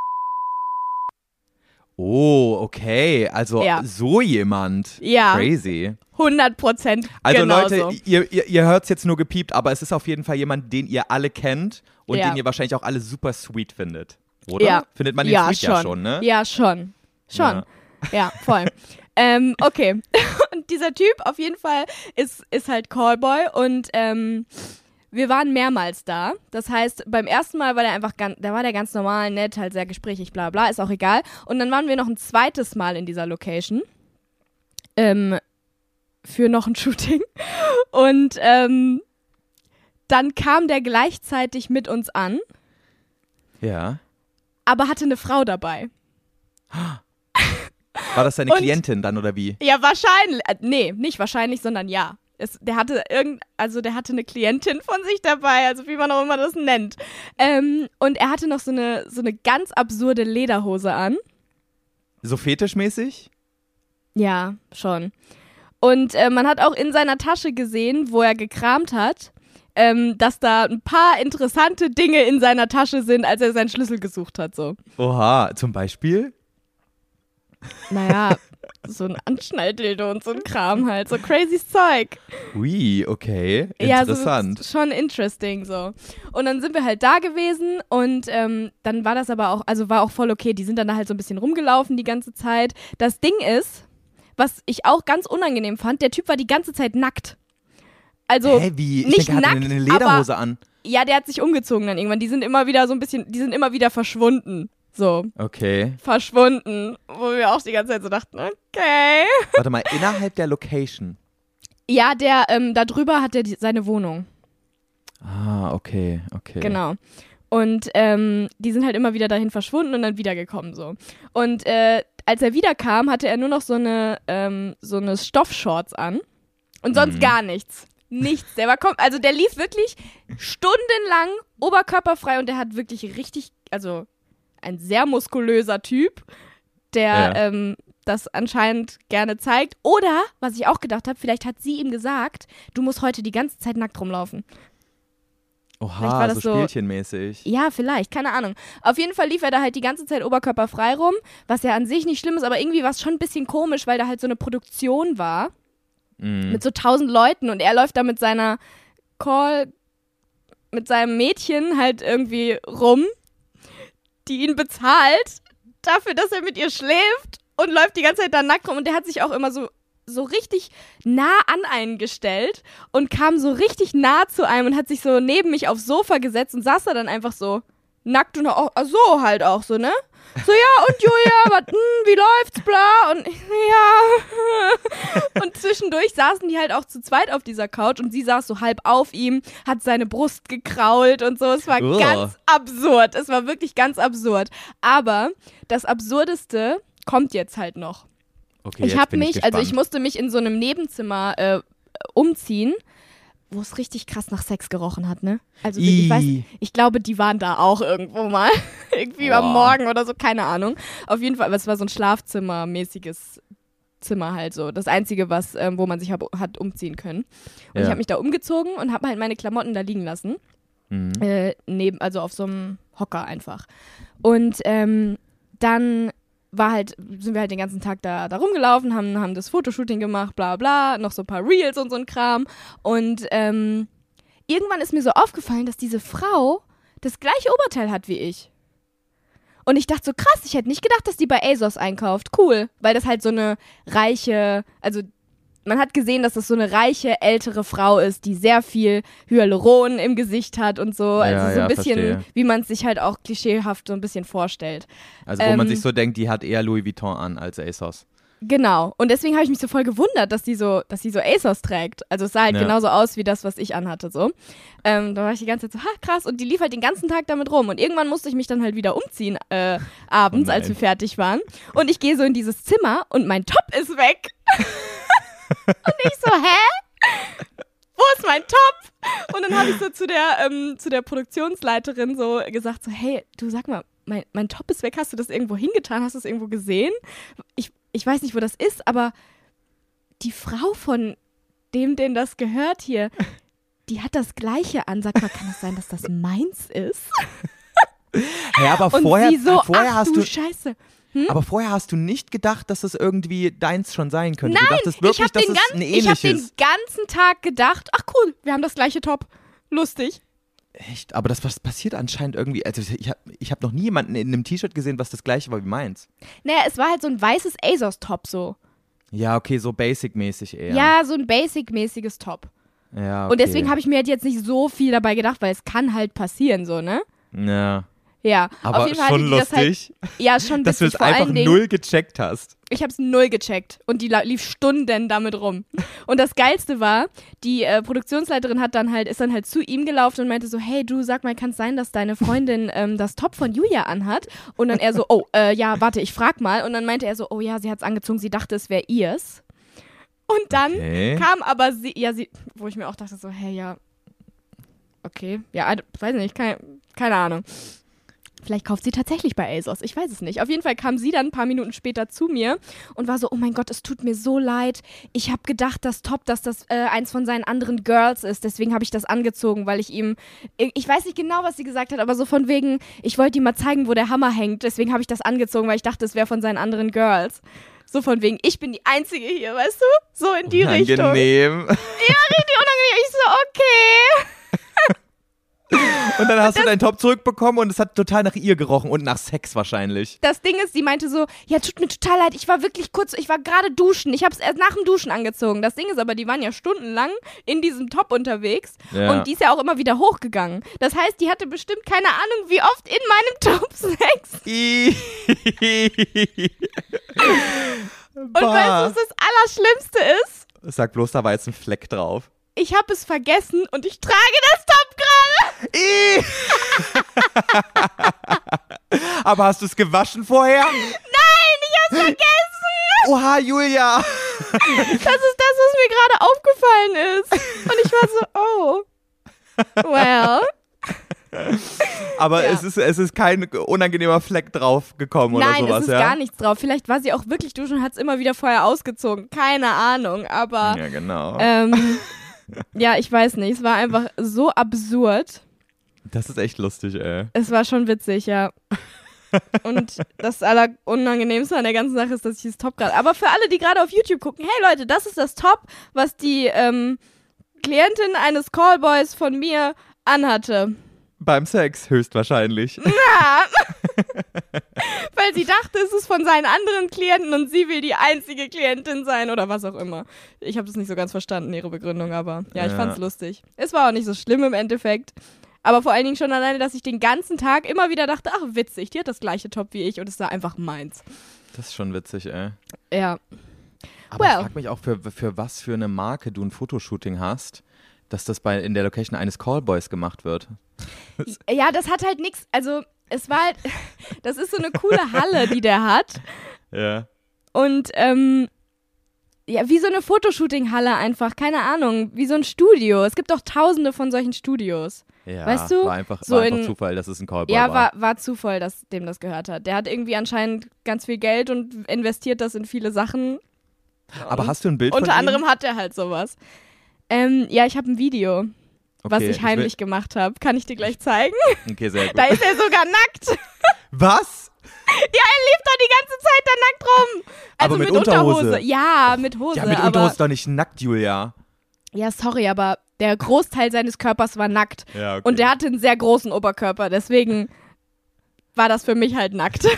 Oh, okay. Also
Ja.
so jemand.
Ja.
Crazy.
100%
Also
genauso.
Leute, ihr, ihr, ihr hört es jetzt nur gepiept, aber es ist auf jeden Fall jemand, den ihr alle kennt und
Ja.
den ihr wahrscheinlich auch alle super sweet findet. Oder?
Ja.
Findet man den
ja,
sweet
schon.
ja schon, ne?
Ja, schon. Schon. Ja, voll. (laughs) ähm, okay. (laughs) Und dieser Typ auf jeden Fall ist, ist halt Callboy und ähm, wir waren mehrmals da. Das heißt, beim ersten Mal war der einfach ganz, da war der ganz normal, nett, halt sehr gesprächig, bla bla, ist auch egal. Und dann waren wir noch ein zweites Mal in dieser Location. Ähm, für noch ein (laughs) Shooting. Und ähm, dann kam der gleichzeitig mit uns an,
Ja.
aber hatte eine Frau dabei.
War das seine (laughs)
Und-
Klientin dann oder wie?
Ja, wahrscheinlich. Äh, nee, nicht wahrscheinlich, sondern ja. Es, der hatte irgend, also der hatte eine Klientin von sich dabei, also wie man auch immer das nennt. Ähm, und er hatte noch so eine, so eine ganz absurde Lederhose an.
So fetischmäßig?
Ja, schon. Und äh, man hat auch in seiner Tasche gesehen, wo er gekramt hat, ähm, dass da ein paar interessante Dinge in seiner Tasche sind, als er seinen Schlüssel gesucht hat. So.
Oha, zum Beispiel?
Naja, so ein Anschnalldildo und so ein Kram halt, so crazy Zeug.
Ui, okay.
Ja, so
Interessant.
schon interesting so. Und dann sind wir halt da gewesen und ähm, dann war das aber auch, also war auch voll okay. Die sind dann da halt so ein bisschen rumgelaufen die ganze Zeit. Das Ding ist, was ich auch ganz unangenehm fand, der Typ war die ganze Zeit nackt. Also
Hä, wie? Ich
nicht
denke, er
nackt,
eine Lederhose an.
ja, der hat sich umgezogen dann irgendwann. Die sind immer wieder so ein bisschen, die sind immer wieder verschwunden. So,
Okay.
verschwunden. Wo wir auch die ganze Zeit so dachten, okay. (laughs)
Warte mal, innerhalb der Location.
Ja, der, ähm, da drüber hat er die, seine Wohnung.
Ah, okay, okay.
Genau. Und ähm, die sind halt immer wieder dahin verschwunden und dann wiedergekommen so. Und äh, als er wiederkam, hatte er nur noch so eine, ähm, so eine Stoffshorts an und sonst
Mhm.
gar nichts. Nichts. Der war kom also der lief wirklich stundenlang oberkörperfrei und der hat wirklich richtig, also ein sehr muskulöser Typ, der
Ja.
ähm, das anscheinend gerne zeigt. Oder, was ich auch gedacht habe, vielleicht hat sie ihm gesagt, du musst heute die ganze Zeit nackt rumlaufen.
Oha,
war das
so
so-
spielchenmäßig.
Ja, vielleicht, keine Ahnung. Auf jeden Fall lief er da halt die ganze Zeit oberkörperfrei rum, was ja an sich nicht schlimm ist, aber irgendwie war es schon ein bisschen komisch, weil da halt so eine Produktion war
Mhm.
mit so tausend Leuten und er läuft da mit seiner Call, mit seinem Mädchen halt irgendwie rum, die ihn bezahlt dafür, dass er mit ihr schläft und läuft die ganze Zeit da nackt rum. Und der hat sich auch immer so so richtig nah an einen gestellt und kam so richtig nah zu einem und hat sich so neben mich aufs Sofa gesetzt und saß da dann einfach so nackt und auch so halt auch so, ne? So, ja, und Julia, (laughs) was, hm, wie läuft's, bla, und ich, ja. (laughs) und zwischendurch saßen die halt auch zu zweit auf dieser Couch und sie saß so halb auf ihm, hat seine Brust gekrault und so. Es war
Ugh.
ganz absurd. Es war wirklich ganz absurd. Aber das Absurdeste kommt jetzt halt noch.
Okay,
Ich habe mich, also ich musste mich in so einem Nebenzimmer äh, umziehen, wo es richtig krass nach Sex gerochen hat, ne? Also ich weiß, ich glaube, die waren da auch irgendwo mal. (laughs) Irgendwie
Boah.
am Morgen oder so, keine Ahnung. Auf jeden Fall, aber es war so ein Schlafzimmermäßiges Zimmer halt so. Das Einzige, was, ähm, wo man sich hab, hat umziehen können. Und
Ja.
ich habe mich da umgezogen und habe halt meine Klamotten da liegen lassen.
Mhm.
Äh, neben, also auf so einem Hocker einfach. Und ähm, dann war halt, sind wir halt den ganzen Tag da, da rumgelaufen, haben, haben das Fotoshooting gemacht, bla bla, noch so ein paar Reels und so ein Kram. Und ähm, irgendwann ist mir so aufgefallen, dass diese Frau das gleiche Oberteil hat wie ich. Und ich dachte so, krass, ich hätte nicht gedacht, dass die bei ASOS einkauft. Cool, weil das halt so eine reiche, also man hat gesehen, dass das so eine reiche, ältere Frau ist, die sehr viel Hyaluron im Gesicht hat und so. Also
Ja,
so
ja,
ein bisschen,
verstehe.
wie man es sich halt auch klischeehaft so ein bisschen vorstellt.
Also wo man
ähm,
sich so denkt, die hat eher Louis Vuitton an als ASOS.
Genau. Und deswegen habe ich mich so voll gewundert, dass die so, dass die so ASOS trägt. Also es sah halt
Ja.
genauso aus wie das, was ich anhatte. So. Ähm, da war ich die ganze Zeit so, ha, krass. Und die lief halt den ganzen Tag damit rum. Und irgendwann musste ich mich dann halt wieder umziehen äh, (laughs) abends,
Oh
als wir fertig waren. Und ich gehe so in dieses Zimmer und mein Top ist weg. (laughs) und ich so, hä? Wo ist mein Top? Und dann habe ich so zu der, ähm, zu der Produktionsleiterin so gesagt, so, hey, du sag mal, mein, mein Top ist weg, hast du das irgendwo hingetan? Hast du es irgendwo gesehen? Ich, ich weiß nicht, wo das ist, aber die Frau von dem, den das gehört hier, die hat das Gleiche an. Sag mal, kann es sein, dass das meins ist?
Ja, aber
Und
vorher,
so,
vorher
ach
hast
du
du,
Scheiße.
Aber vorher hast du nicht gedacht, dass das irgendwie deins schon sein könnte.
Nein,
du dachtest
ich
wirklich,
habe
dass
den,
es
gan-
ein
ich hab den
ähnliches.
ganzen Tag gedacht, ach cool, wir haben das gleiche Top. Lustig.
Echt? Aber das was passiert anscheinend irgendwie. Also ich habe ich hab noch nie jemanden in einem T-Shirt gesehen, was das gleiche war wie meins.
Naja, es war halt so ein weißes ASOS-Top so.
Ja, okay, so basic-mäßig eher.
Ja, so ein basic-mäßiges Top.
ja okay.
Und deswegen habe ich mir halt jetzt nicht so viel dabei gedacht, weil es kann halt passieren, so, ne?
Ja,
Ja,
aber
auf jeden Fall
schon
halt,
lustig,
ja, schon
dass du es einfach
Dingen,
null gecheckt hast.
ich habe es null gecheckt und die lief Stunden damit rum. Und das Geilste war, die äh, Produktionsleiterin hat dann halt, ist dann halt zu ihm gelaufen und meinte so, hey du, sag mal, kann es sein, dass deine Freundin (laughs) ähm, das Top von Julia anhat? Und dann er so, oh, äh, ja, warte, ich frag mal. Und dann meinte er so, oh ja, sie hat's angezogen, sie dachte, es wäre ihrs. Und dann
Okay.
kam aber sie, ja, sie, wo ich mir auch dachte so, hey, ja, okay, ja, weiß nicht, keine, keine Ahnung. Vielleicht kauft sie tatsächlich bei ASOS. Ich weiß es nicht. Auf jeden Fall kam sie dann ein paar Minuten später zu mir und war so: Oh mein Gott, es tut mir so leid. Ich habe gedacht, das Top, dass das äh, eins von seinen anderen Girls ist. Deswegen habe ich das angezogen, weil ich ihm. Ich weiß nicht genau, was sie gesagt hat, aber so von wegen, ich wollte ihm mal zeigen, wo der Hammer hängt. Deswegen habe ich das angezogen, weil ich dachte, es wäre von seinen anderen Girls. So von wegen, ich bin die Einzige hier, weißt du? So in die Richtung. Ja,
Unangenehm.
richtig unangenehm. Ich so, okay. (laughs)
Und dann hast du deinen Top zurückbekommen und es hat total nach ihr gerochen und nach Sex wahrscheinlich.
Das Ding ist, sie meinte so, ja, tut mir total leid, ich war wirklich kurz, ich war gerade duschen, ich habe es erst nach dem Duschen angezogen. Das Ding ist aber, die waren ja stundenlang in diesem Top unterwegs
Ja.
und die ist ja auch immer wieder hochgegangen. Das heißt, die hatte bestimmt keine Ahnung, wie oft in meinem (laughs) Top Sex. Und weißt du, was das Allerschlimmste ist?
Sag bloß, da war jetzt ein Fleck drauf.
Ich habe es vergessen und ich trage das Top gerade. (laughs)
Aber hast du es gewaschen vorher?
Nein, ich hab's vergessen.
Oha, Julia.
Das ist das, was mir gerade aufgefallen ist. Und ich war so, oh. Well.
Aber
Ja.
es, ist, es ist kein unangenehmer Fleck drauf gekommen oder
Nein,
sowas,
es ist
ja?
gar nichts drauf. Vielleicht war sie auch wirklich duschen und hat es immer wieder vorher ausgezogen. Keine Ahnung, aber
Ja, genau.
ähm, ja, ich weiß nicht. Es war einfach so absurd.
Das ist echt lustig, ey.
Es war schon witzig, ja. (laughs) Und das Allerunangenehmste an der ganzen Sache ist, dass ich das Top gerade. Aber für alle, die gerade auf YouTube gucken, hey Leute, das ist das Top, was die ähm, Klientin eines Callboys von mir anhatte.
Beim Sex höchstwahrscheinlich. (laughs)
Ja. (laughs) Weil sie dachte, es ist von seinen anderen Klienten und sie will die einzige Klientin sein oder was auch immer. Ich habe das nicht so ganz verstanden, ihre Begründung, aber ja, ich
Ja.
fand's lustig. Es war auch nicht so schlimm im Endeffekt. Aber vor allen Dingen schon alleine, dass ich den ganzen Tag immer wieder dachte, ach witzig, die hat das gleiche Top wie ich und es war einfach meins.
Das ist schon witzig, ey.
Ja.
Aber
Well.
ich frage mich auch, für, für was für eine Marke du ein Fotoshooting hast, dass das bei, in der Location eines Callboys gemacht wird.
Ja, das hat halt nichts, also es war halt, (laughs) das ist so eine coole Halle, die der hat.
Ja.
Und ähm, ja, wie so eine Fotoshooting-Halle einfach, keine Ahnung, wie so ein Studio. Es gibt doch tausende von solchen Studios.
Ja,
Weißt du,
war einfach,
so
war einfach
in-
Zufall, dass es ein Callboy
ja,
war.
war, war Zufall, dass dem das gehört hat. Der hat irgendwie anscheinend ganz viel Geld und investiert das in viele Sachen.
Aber hast du ein Bild
Unter anderem
ihm?
hat er halt sowas. Ähm, ja, ich habe ein Video, was
Okay,
ich heimlich gemacht habe. Kann ich dir gleich zeigen?
Okay, sehr gut.
Da ist er sogar nackt. (laughs)
was?
Ja, er lebt doch die ganze Zeit da nackt rum. Also
Aber mit Unterhose?
Ja, mit Hose.
Ja, mit
aber,
Unterhose doch nicht nackt, Julia.
Ja, sorry, aber der Großteil seines Körpers war nackt.
Ja, okay.
Und der hatte einen sehr großen Oberkörper, deswegen war das für mich halt nackt. (laughs)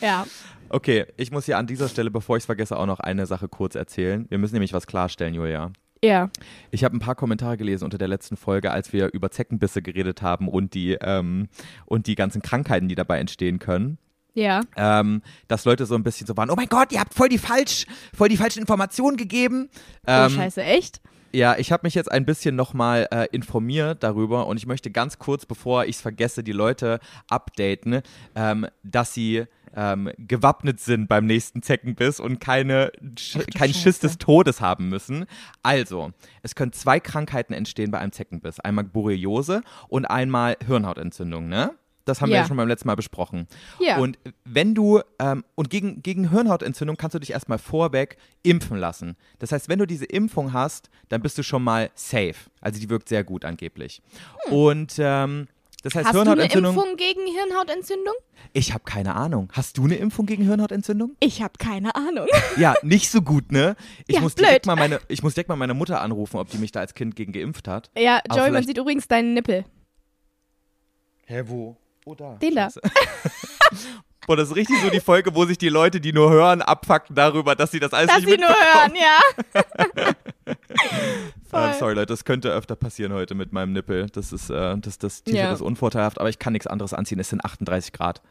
ja.
Okay, ich muss hier an dieser Stelle, bevor ich es vergesse, auch noch eine Sache kurz erzählen. Wir müssen nämlich was klarstellen, Julia.
Ja.
Ich habe ein paar Kommentare gelesen unter der letzten Folge, als wir über Zeckenbisse geredet haben und die, ähm, und die ganzen Krankheiten, die dabei entstehen können.
Ja.
Ähm, dass Leute so ein bisschen so waren, oh mein Gott, ihr habt voll die falsch, voll die falschen Informationen gegeben.
Oh,
Ähm,
scheiße, echt?
Ja, ich habe mich jetzt ein bisschen nochmal äh, informiert darüber und ich möchte ganz kurz, bevor ich es vergesse, die Leute updaten, ähm, dass sie ähm, gewappnet sind beim nächsten Zeckenbiss und keine, Sch keinen Schiss des Todes haben müssen. Also, es können zwei Krankheiten entstehen bei einem Zeckenbiss. Einmal Borreliose und einmal Hirnhautentzündung, ne? Das haben wir
Ja.
ja schon beim letzten Mal besprochen.
Ja.
Und wenn du, ähm, und gegen, gegen Hirnhautentzündung kannst du dich erstmal vorweg impfen lassen. Das heißt, wenn du diese Impfung hast, dann bist du schon mal safe. Also die wirkt sehr gut angeblich. Und ähm, das heißt,
Hast du eine
Hirnhautentzündung.
Impfung gegen Hirnhautentzündung?
Ich habe keine Ahnung. Hast du eine Impfung gegen Hirnhautentzündung?
Ich habe keine Ahnung. (laughs)
Ja, nicht so gut, ne? Ich,
Ja,
muss
blöd.
direkt mal meine, ich muss direkt mal meine Mutter anrufen, ob die mich da als Kind gegen geimpft hat.
Ja, Joey, man sieht übrigens deinen Nippel.
Hä, wo? Oh, da.
Den da.
Boah, das ist richtig so die Folge, wo sich die Leute, die nur hören, abfacken darüber, dass sie das alles
Dass
nicht
sie nur
mitbekommen.
hören, ja. (laughs) Voll.
Ähm, sorry, Leute, das könnte öfter passieren heute mit meinem Nippel. Das ist, äh, das, das T-Shirt
Ja.
ist unvorteilhaft, aber ich kann nichts anderes anziehen. Es sind 38 Grad.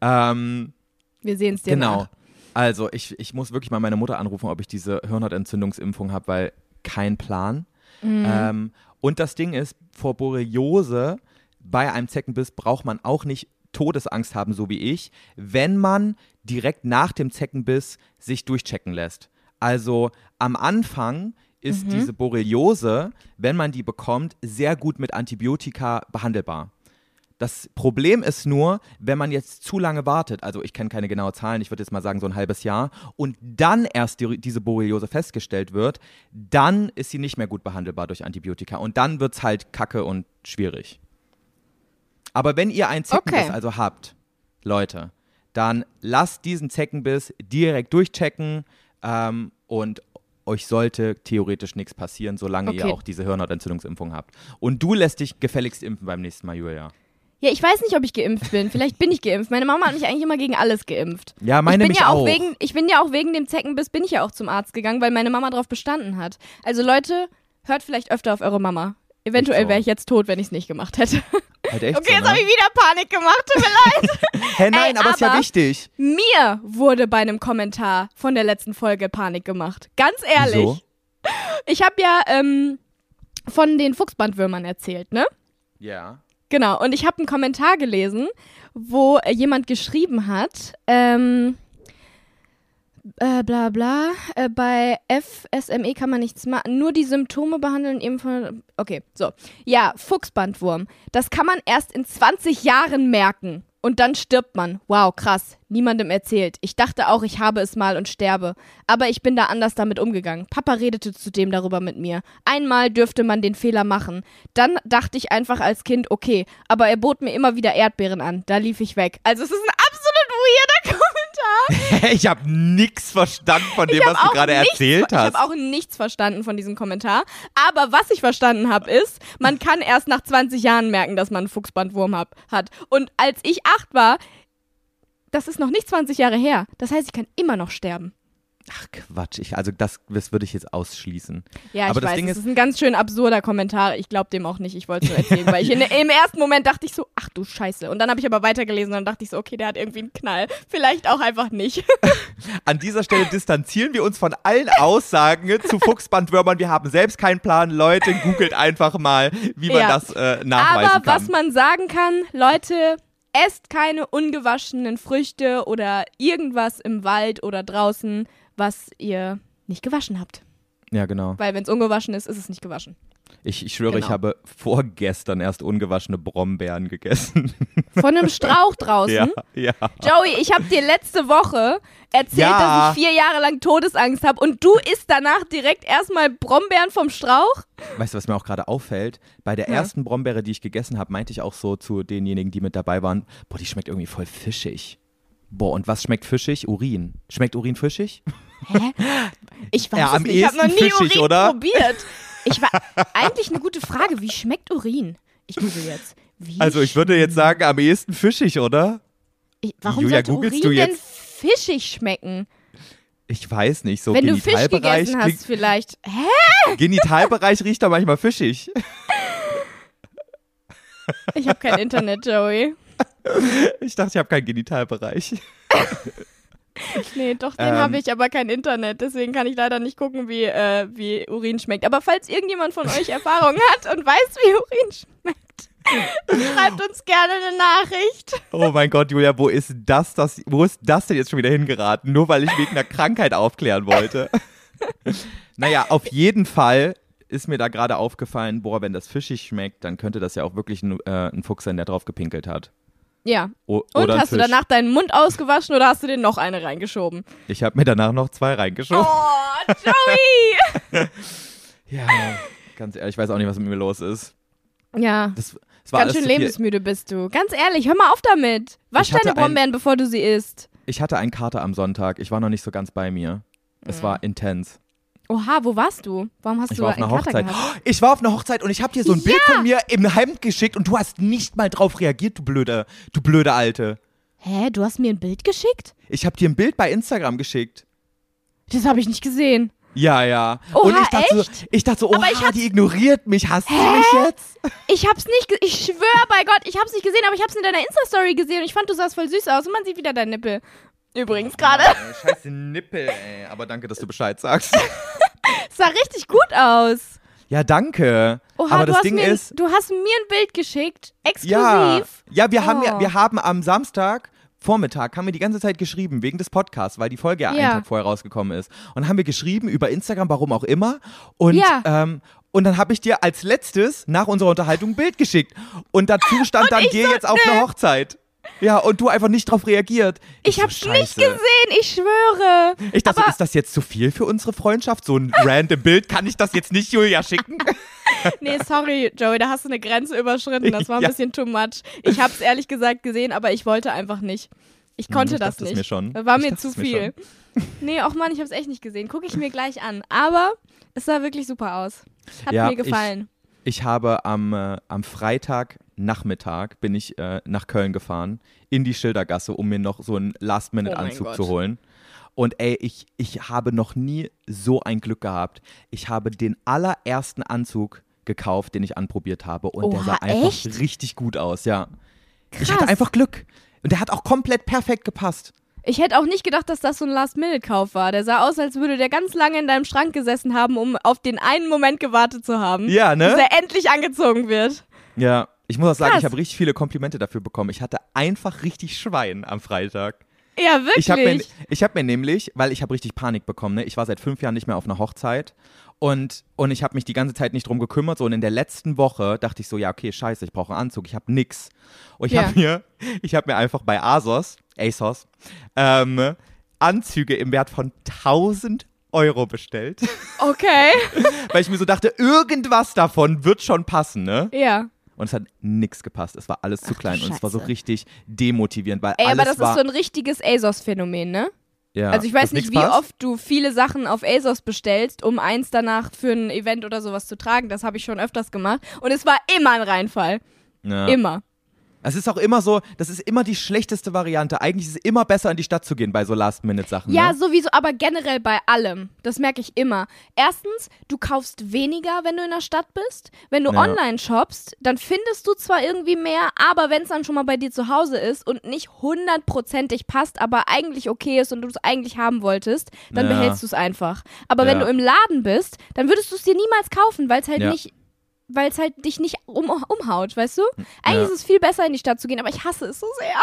Ähm,
Wir sehen es dir
genau.
nach.
Also, ich, ich muss wirklich mal meine Mutter anrufen, ob ich diese Hirnhautentzündungsimpfung habe, weil kein Plan.
Mhm.
Ähm, und das Ding ist, vor Borreliose bei einem Zeckenbiss braucht man auch nicht Todesangst haben, so wie ich, wenn man direkt nach dem Zeckenbiss sich durchchecken lässt. Also am Anfang ist diese Borreliose, wenn man die bekommt, sehr gut mit Antibiotika behandelbar. Das Problem ist nur, wenn man jetzt zu lange wartet, also ich kenne keine genauen Zahlen, ich würde jetzt mal sagen so ein halbes Jahr, und dann erst die, diese Borreliose festgestellt wird, dann ist sie nicht mehr gut behandelbar durch Antibiotika und dann wird es halt kacke und schwierig. Aber wenn ihr einen Zeckenbiss
Okay.
also habt, Leute, dann lasst diesen Zeckenbiss direkt durchchecken ähm, und euch sollte theoretisch nichts passieren, solange ihr
Okay.
auch diese Hirnhautentzündungsimpfung habt. Und du lässt dich gefälligst impfen beim nächsten Mal, Julia.
Ja, ich weiß nicht, ob ich geimpft bin. Vielleicht bin ich (laughs) geimpft. Meine Mama hat mich eigentlich immer gegen alles geimpft.
Ja, meine
ich bin ja auch, wegen, ich bin ja auch wegen dem Zeckenbiss bin ich ja auch zum Arzt gegangen, weil meine Mama darauf bestanden hat. Also Leute, hört vielleicht öfter auf eure Mama. Eventuell
so.
wäre ich jetzt tot, wenn ich es nicht gemacht hätte. (laughs)
Halt echt
Okay,
so,
jetzt
ne?
habe ich wieder Panik gemacht. Tut mir (laughs) leid.
Hä, nein,
Ey,
aber ist ja
aber-
wichtig.
Mir wurde bei einem Kommentar von der letzten Folge Panik gemacht. Ganz ehrlich.
Wieso?
Ich habe ja ähm, von den Fuchsbandwürmern erzählt, ne?
Ja.
Genau, und ich habe einen Kommentar gelesen, wo jemand geschrieben hat, ähm, äh, bla bla, äh, bei FSME kann man nichts machen, nur die Symptome behandeln, eben von, okay, so. Ja, Fuchsbandwurm, das kann man erst in 20 Jahren merken. Und dann stirbt man. Wow, krass. Niemandem erzählt. Ich dachte auch, ich habe es mal und sterbe. Aber ich bin da anders damit umgegangen. Papa redete zudem darüber mit mir. Einmal dürfte man den Fehler machen. Dann dachte ich einfach als Kind, okay. Aber er bot mir immer wieder Erdbeeren an. Da lief ich weg. Also es ist ein Kommentar.
Ich habe nix verstanden von dem,
Ich
was du gerade
nichts-
erzählt
Ich
hast.
habe auch nichts verstanden von diesem Kommentar. Aber was ich verstanden habe, ist, man kann erst nach 20 Jahren merken, dass man einen Fuchsbandwurm hab, hat. Und als ich acht war, das ist noch nicht 20 Jahre her. Das heißt, ich kann immer noch sterben.
Ach Quatsch, ich, also das, das würde ich jetzt ausschließen.
Ja,
Aber
ich
das
weiß,
Ding
das
ist-
ist ein ganz schön absurder Kommentar. Ich glaube dem auch nicht. Ich wollte es nur erzählen, weil ich in, im ersten Moment dachte ich so, ach du Scheiße. Und dann habe ich aber weitergelesen und dann dachte ich so, okay, der hat irgendwie einen Knall. Vielleicht auch einfach nicht. (laughs)
An dieser Stelle distanzieren wir uns von allen Aussagen zu Fuchsbandwürmern. Wir haben selbst keinen Plan. Leute, googelt einfach mal, wie man
Ja.
das äh, nachweisen
Aber
kann.
was man sagen kann, Leute, esst keine ungewaschenen Früchte oder irgendwas im Wald oder draußen, was ihr nicht gewaschen habt.
ja, genau.
Weil wenn es ungewaschen ist, ist es nicht gewaschen.
Ich, ich schwöre, ich
Genau.
habe vorgestern erst ungewaschene Brombeeren gegessen. (laughs)
Von einem Strauch draußen.
ja, ja.
Joey, ich habe dir letzte Woche erzählt,
Ja.
dass ich vier Jahre lang Todesangst habe und du isst danach direkt erstmal Brombeeren vom Strauch?
Weißt du, was mir auch gerade auffällt? Bei der
Ja.
ersten Brombeere, die ich gegessen habe, meinte ich auch so zu denjenigen, die mit dabei waren, boah, die schmeckt irgendwie voll fischig. Boah, und was schmeckt fischig? Urin. Schmeckt Urin fischig?
Ich weiß
Ja,
es nicht. Ich habe noch nie
fischig,
Urin
oder?
probiert. Ich war (laughs) eigentlich eine gute Frage. Wie schmeckt Urin? Ich google jetzt. Wie
Also ich würde jetzt sagen, am ehesten fischig, oder?
Ich, warum
Julia,
sollte
googelst
Urin
du
denn
jetzt?
fischig schmecken?
Ich weiß nicht, so
Wenn du Fisch gegessen hast, vielleicht. Hä?
Genitalbereich riecht da manchmal fischig.
Ich habe kein Internet, Joey.
Ich dachte, ich habe keinen Genitalbereich.
Nee, doch, den
Ähm.
habe ich, aber kein Internet. Deswegen kann ich leider nicht gucken, wie, äh, wie Urin schmeckt. Aber falls irgendjemand von euch (laughs) Erfahrung hat und weiß, wie Urin schmeckt, schreibt uns gerne eine Nachricht.
Oh mein Gott, Julia, wo ist das, das, wo ist das denn jetzt schon wieder hingeraten? Nur weil ich wegen einer Krankheit aufklären wollte. (laughs) naja, auf jeden Fall ist mir da gerade aufgefallen, boah, wenn das fischig schmeckt, dann könnte das ja auch wirklich ein, äh, ein Fuchs sein, der drauf gepinkelt hat.
Ja.
O
Und
ein
hast du
Fisch.
danach deinen Mund ausgewaschen oder hast du dir noch eine reingeschoben?
Ich habe mir danach noch zwei reingeschoben.
Oh, Joey! (laughs)
Ja, ganz ehrlich, ich weiß auch nicht, was mit mir los ist.
ja.
Das, das
Ganz schön lebensmüde bist du. Ganz ehrlich, hör mal auf damit. Wasch deine
ein-
Brombeeren, bevor du sie isst.
Ich hatte einen Kater am Sonntag. Ich war noch nicht so ganz bei mir. Es
Mhm.
war intens.
Oha, wo warst du? Warum hast
Ich
du
war auf einer Hochzeit.
gehabt?
Ich war auf einer Hochzeit und ich habe dir so ein Bild von mir im Hemd geschickt und du hast nicht mal drauf reagiert, du blöde, du blöde Alte.
Hä, du hast mir ein Bild geschickt?
Ich habe dir ein Bild bei Instagram geschickt.
Das habe ich nicht gesehen.
Ja, ja.
Oha,
und ich dachte, so,
echt?
ich dachte so, oha,
ich
die ignoriert mich. Hasst sie mich jetzt?
Ich hab's nicht, ich schwöre bei Gott, ich hab's nicht gesehen, aber ich hab's in deiner Insta-Story gesehen und ich fand, du sahst voll süß aus und man sieht wieder deinen Nippel. Übrigens gerade.
Ey, scheiße Nippel, ey. Aber danke, dass du Bescheid sagst. (laughs)
Es (laughs) sah richtig gut aus.
Ja, danke.
Oha,
Aber
du,
das
hast
Ding
mir,
ist,
du hast mir ein Bild geschickt, exklusiv.
ja, ja, wir haben ja,
Oh.
wir haben am Samstag Vormittag haben wir die ganze Zeit geschrieben, wegen des Podcasts, weil die Folge ja, einen Tag vorher rausgekommen ist. Und haben wir geschrieben über Instagram, warum auch immer. Und,
Ja.
ähm, und dann habe ich dir als letztes nach unserer Unterhaltung ein Bild geschickt. Und dazu stand (laughs) dann, geh jetzt auf eine Hochzeit. Ja, und du einfach nicht drauf reagiert.
Ich
so,
hab's nicht
Scheiße.
gesehen, ich schwöre.
Ich dachte,
Aber-
ist das jetzt zu viel für unsere Freundschaft? So ein (laughs) random Bild, kann ich das jetzt nicht Julia schicken? (laughs)
Nee, sorry, Joey, da hast du eine Grenze überschritten. Das war ein
Ja.
bisschen too much. Ich hab's ehrlich gesagt gesehen, aber ich wollte einfach nicht. Ich konnte
ich
das nicht.
mir schon.
Das war
Ich
mir zu
es mir
viel. Nee, auch Mann, ich hab's echt nicht gesehen. Gucke ich mir gleich an. Aber es sah wirklich super aus. Hat
Ja,
mir
ich-
gefallen.
Ich habe am, äh, am Freitagnachmittag bin ich äh, nach Köln gefahren, in die Schildergasse, um mir noch so einen
Oh
Last-Minute-Anzug
mein
zu holen. Und ey, ich, ich habe noch nie so ein Glück gehabt. Ich habe den allerersten Anzug gekauft, den ich anprobiert habe. Und der
Oha,
sah einfach
echt?
richtig gut aus, ja. Ich
Krass.
hatte einfach Glück. Und der hat auch komplett perfekt gepasst.
Ich hätte auch nicht gedacht, dass das so ein Last-Minute-Kauf war. Der sah aus, als würde der ganz lange in deinem Schrank gesessen haben, um auf den einen Moment gewartet zu haben.
Ja, ne?
Bis er endlich angezogen wird.
Ja, ich muss auch sagen,
Krass.
ich habe richtig viele Komplimente dafür bekommen. Ich hatte einfach richtig Schwein am Freitag.
Ja, wirklich.
Ich habe mir, ich hab mir nämlich, weil ich habe richtig Panik bekommen, ne? ich war seit fünf Jahren nicht mehr auf einer Hochzeit und, und ich habe mich die ganze Zeit nicht drum gekümmert. So, und in der letzten Woche dachte ich so, ja, okay, scheiße, ich brauche einen Anzug, ich habe nix. Und ich
Ja.
habe mir, ich habe mir einfach bei ASOS, ASOS, ähm, Anzüge im Wert von 1000 Euro bestellt,
Okay. (laughs)
weil ich mir so dachte, irgendwas davon wird schon passen, ne?
ja.
Und es hat nix gepasst. Es war alles zu
Ach
klein und es war so richtig demotivierend, weil
Ey,
alles
aber das ist so ein richtiges ASOS-Phänomen, ne?
ja,
also ich weiß nicht, wie
passt.
oft du viele Sachen auf ASOS bestellst, um eins danach für ein Event oder sowas zu tragen. Das habe ich schon öfters gemacht. Und es war immer ein Reinfall.
Ja.
Immer.
Es ist auch immer so, das ist immer die schlechteste Variante. Eigentlich ist es immer besser, in die Stadt zu gehen bei so Last-Minute-Sachen.
Ja,
ne?
sowieso, aber generell bei allem. Das merke ich immer. Erstens, du kaufst weniger, wenn du in der Stadt bist. Wenn du
Ja.
online shoppst, dann findest du zwar irgendwie mehr, aber wenn es dann schon mal bei dir zu Hause ist und nicht hundertprozentig passt, aber eigentlich okay ist und du es eigentlich haben wolltest, dann
Ja.
behältst du es einfach. Aber wenn
Ja.
du im Laden bist, dann würdest du es dir niemals kaufen, weil es halt nicht weil es halt dich nicht um, umhaut, weißt du? Eigentlich
Ja.
ist es viel besser, in die Stadt zu gehen, aber ich hasse es so sehr.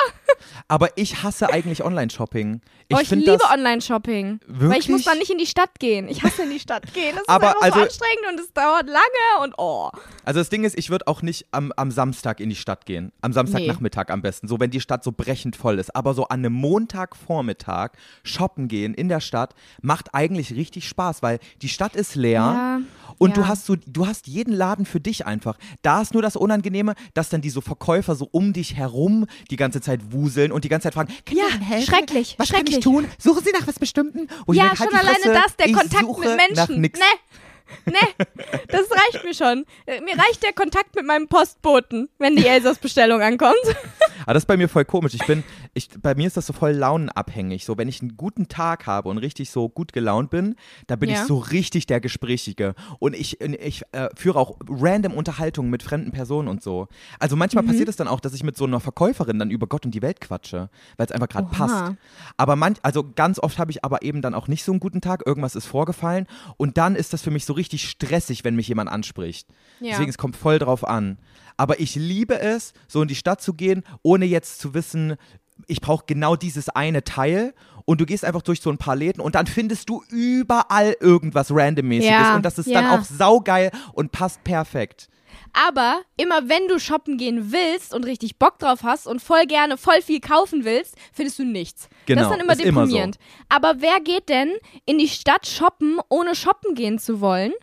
Aber ich hasse eigentlich Online-Shopping. Ich,
oh, ich liebe Online-Shopping. Weil ich muss dann nicht in die Stadt gehen. Ich hasse in die Stadt gehen. Das
Aber
ist einfach
also-
so anstrengend und es dauert lange und oh.
Also das Ding ist, ich würde auch nicht am, am Samstag in die Stadt gehen. Am Samstagnachmittag am besten. So, wenn die Stadt so brechend voll ist. Aber so an einem Montagvormittag shoppen gehen in der Stadt macht eigentlich richtig Spaß, weil die Stadt ist leer.
Ja,
Und
ja.
du hast so, du hast jeden Laden für dich einfach. Da ist nur das Unangenehme, dass dann die so Verkäufer so um dich herum die ganze Zeit wuseln und die ganze Zeit fragen, können
Ja,
helfen?
schrecklich,
Was kann ich
schrecklich.
tun? Suchen Sie nach was Bestimmten? Wo ich
Ja,
denk, halt
schon alleine
Fresse,
das, der
ich
Kontakt mit Menschen. Nee. Nee, das reicht mir schon. Äh, Mir reicht der Kontakt mit meinem Postboten, wenn die Elsass-Bestellung ankommt.
Aber das ist bei mir voll komisch. Ich bin, ich, bei mir ist das so voll launenabhängig. So, wenn ich einen guten Tag habe und richtig so gut gelaunt bin, da bin
Ja.
ich so richtig der Gesprächige. Und ich, ich äh, führe auch random Unterhaltungen mit fremden Personen und so. Also manchmal
Mhm.
passiert es dann auch, dass ich mit so einer Verkäuferin dann über Gott und die Welt quatsche, weil es einfach gerade passt. Aber manch, also ganz oft habe ich aber eben dann auch nicht so einen guten Tag. Irgendwas ist vorgefallen. Und dann ist das für mich so richtig stressig, wenn mich jemand anspricht.
Ja.
Deswegen, es kommt voll drauf an. Aber ich liebe es, so in die Stadt zu gehen, ohne jetzt zu wissen, ich brauche genau dieses eine Teil. Und du gehst einfach durch so ein paar Läden und dann findest du überall irgendwas Randommäßiges.
Ja,
und das ist dann
ja.
auch saugeil und passt perfekt.
Aber immer wenn du shoppen gehen willst und richtig Bock drauf hast und voll gerne voll viel kaufen willst, findest du nichts.
Genau,
das ist dann immer
ist immer so.
deprimierend. Aber wer geht denn in die Stadt shoppen, ohne shoppen gehen zu wollen?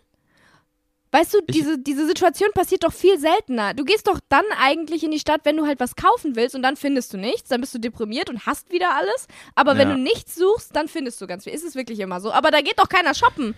Weißt du,
Ich-
diese, diese Situation passiert doch viel seltener. Du gehst doch dann eigentlich in die Stadt, wenn du halt was kaufen willst und dann findest du nichts, dann bist du deprimiert und hast wieder alles. Aber wenn
Ja.
du nichts suchst, dann findest du ganz viel. Ist es wirklich immer so. Aber da geht doch keiner shoppen.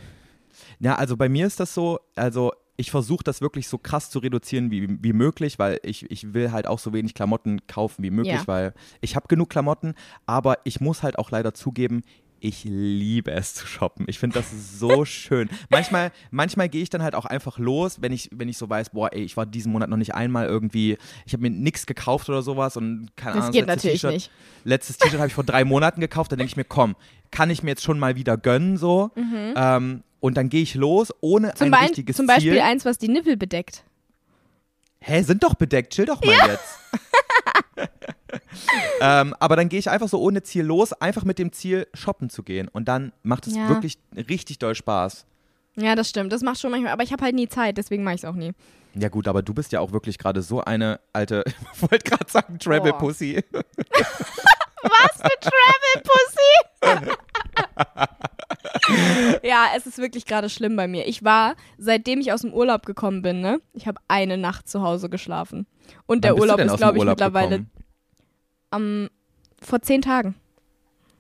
Ja, also bei mir ist das so, also ich versuche das wirklich so krass zu reduzieren wie, wie möglich, weil ich, ich will halt auch so wenig Klamotten kaufen wie möglich,
Ja.
weil ich habe genug Klamotten, aber ich muss halt auch leider zugeben, ich liebe es zu shoppen. Ich finde das so (laughs) schön. Manchmal, manchmal gehe ich dann halt auch einfach los, wenn ich, wenn ich so weiß, boah, ey, ich war diesen Monat noch nicht einmal irgendwie, ich habe mir nichts gekauft oder sowas und keine
Das
Ahnung.
geht
letztes
natürlich nicht.
Letztes T-Shirt habe ich vor drei Monaten gekauft, dann denke ich mir, komm, kann ich mir jetzt schon mal wieder gönnen so. Ähm, und dann gehe ich los, ohne
Mhm. Zum,
ein
Bein-
richtiges
zum Beispiel
Ziel.
eins, was die Nippel bedeckt.
Hä, sind doch bedeckt, chill doch mal jetzt. (laughs) (laughs) ähm, aber dann gehe ich einfach so ohne Ziel los, einfach mit dem Ziel, shoppen zu gehen. Und dann macht es
Ja.
wirklich richtig doll Spaß.
Ja, das stimmt. Das macht schon manchmal. Aber ich habe halt nie Zeit, deswegen mache ich es auch nie.
Ja gut, aber du bist ja auch wirklich gerade so eine alte, ich (laughs) wollte gerade sagen, Travel. Pussy. (laughs)
Was für Travel Pussy? Ja, es ist wirklich gerade schlimm bei mir. Ich war, seitdem ich aus dem Urlaub gekommen bin, ne, ich habe eine Nacht zu Hause geschlafen. Und der Urlaub ist, glaube ich, mittlerweile am vor zehn Tagen.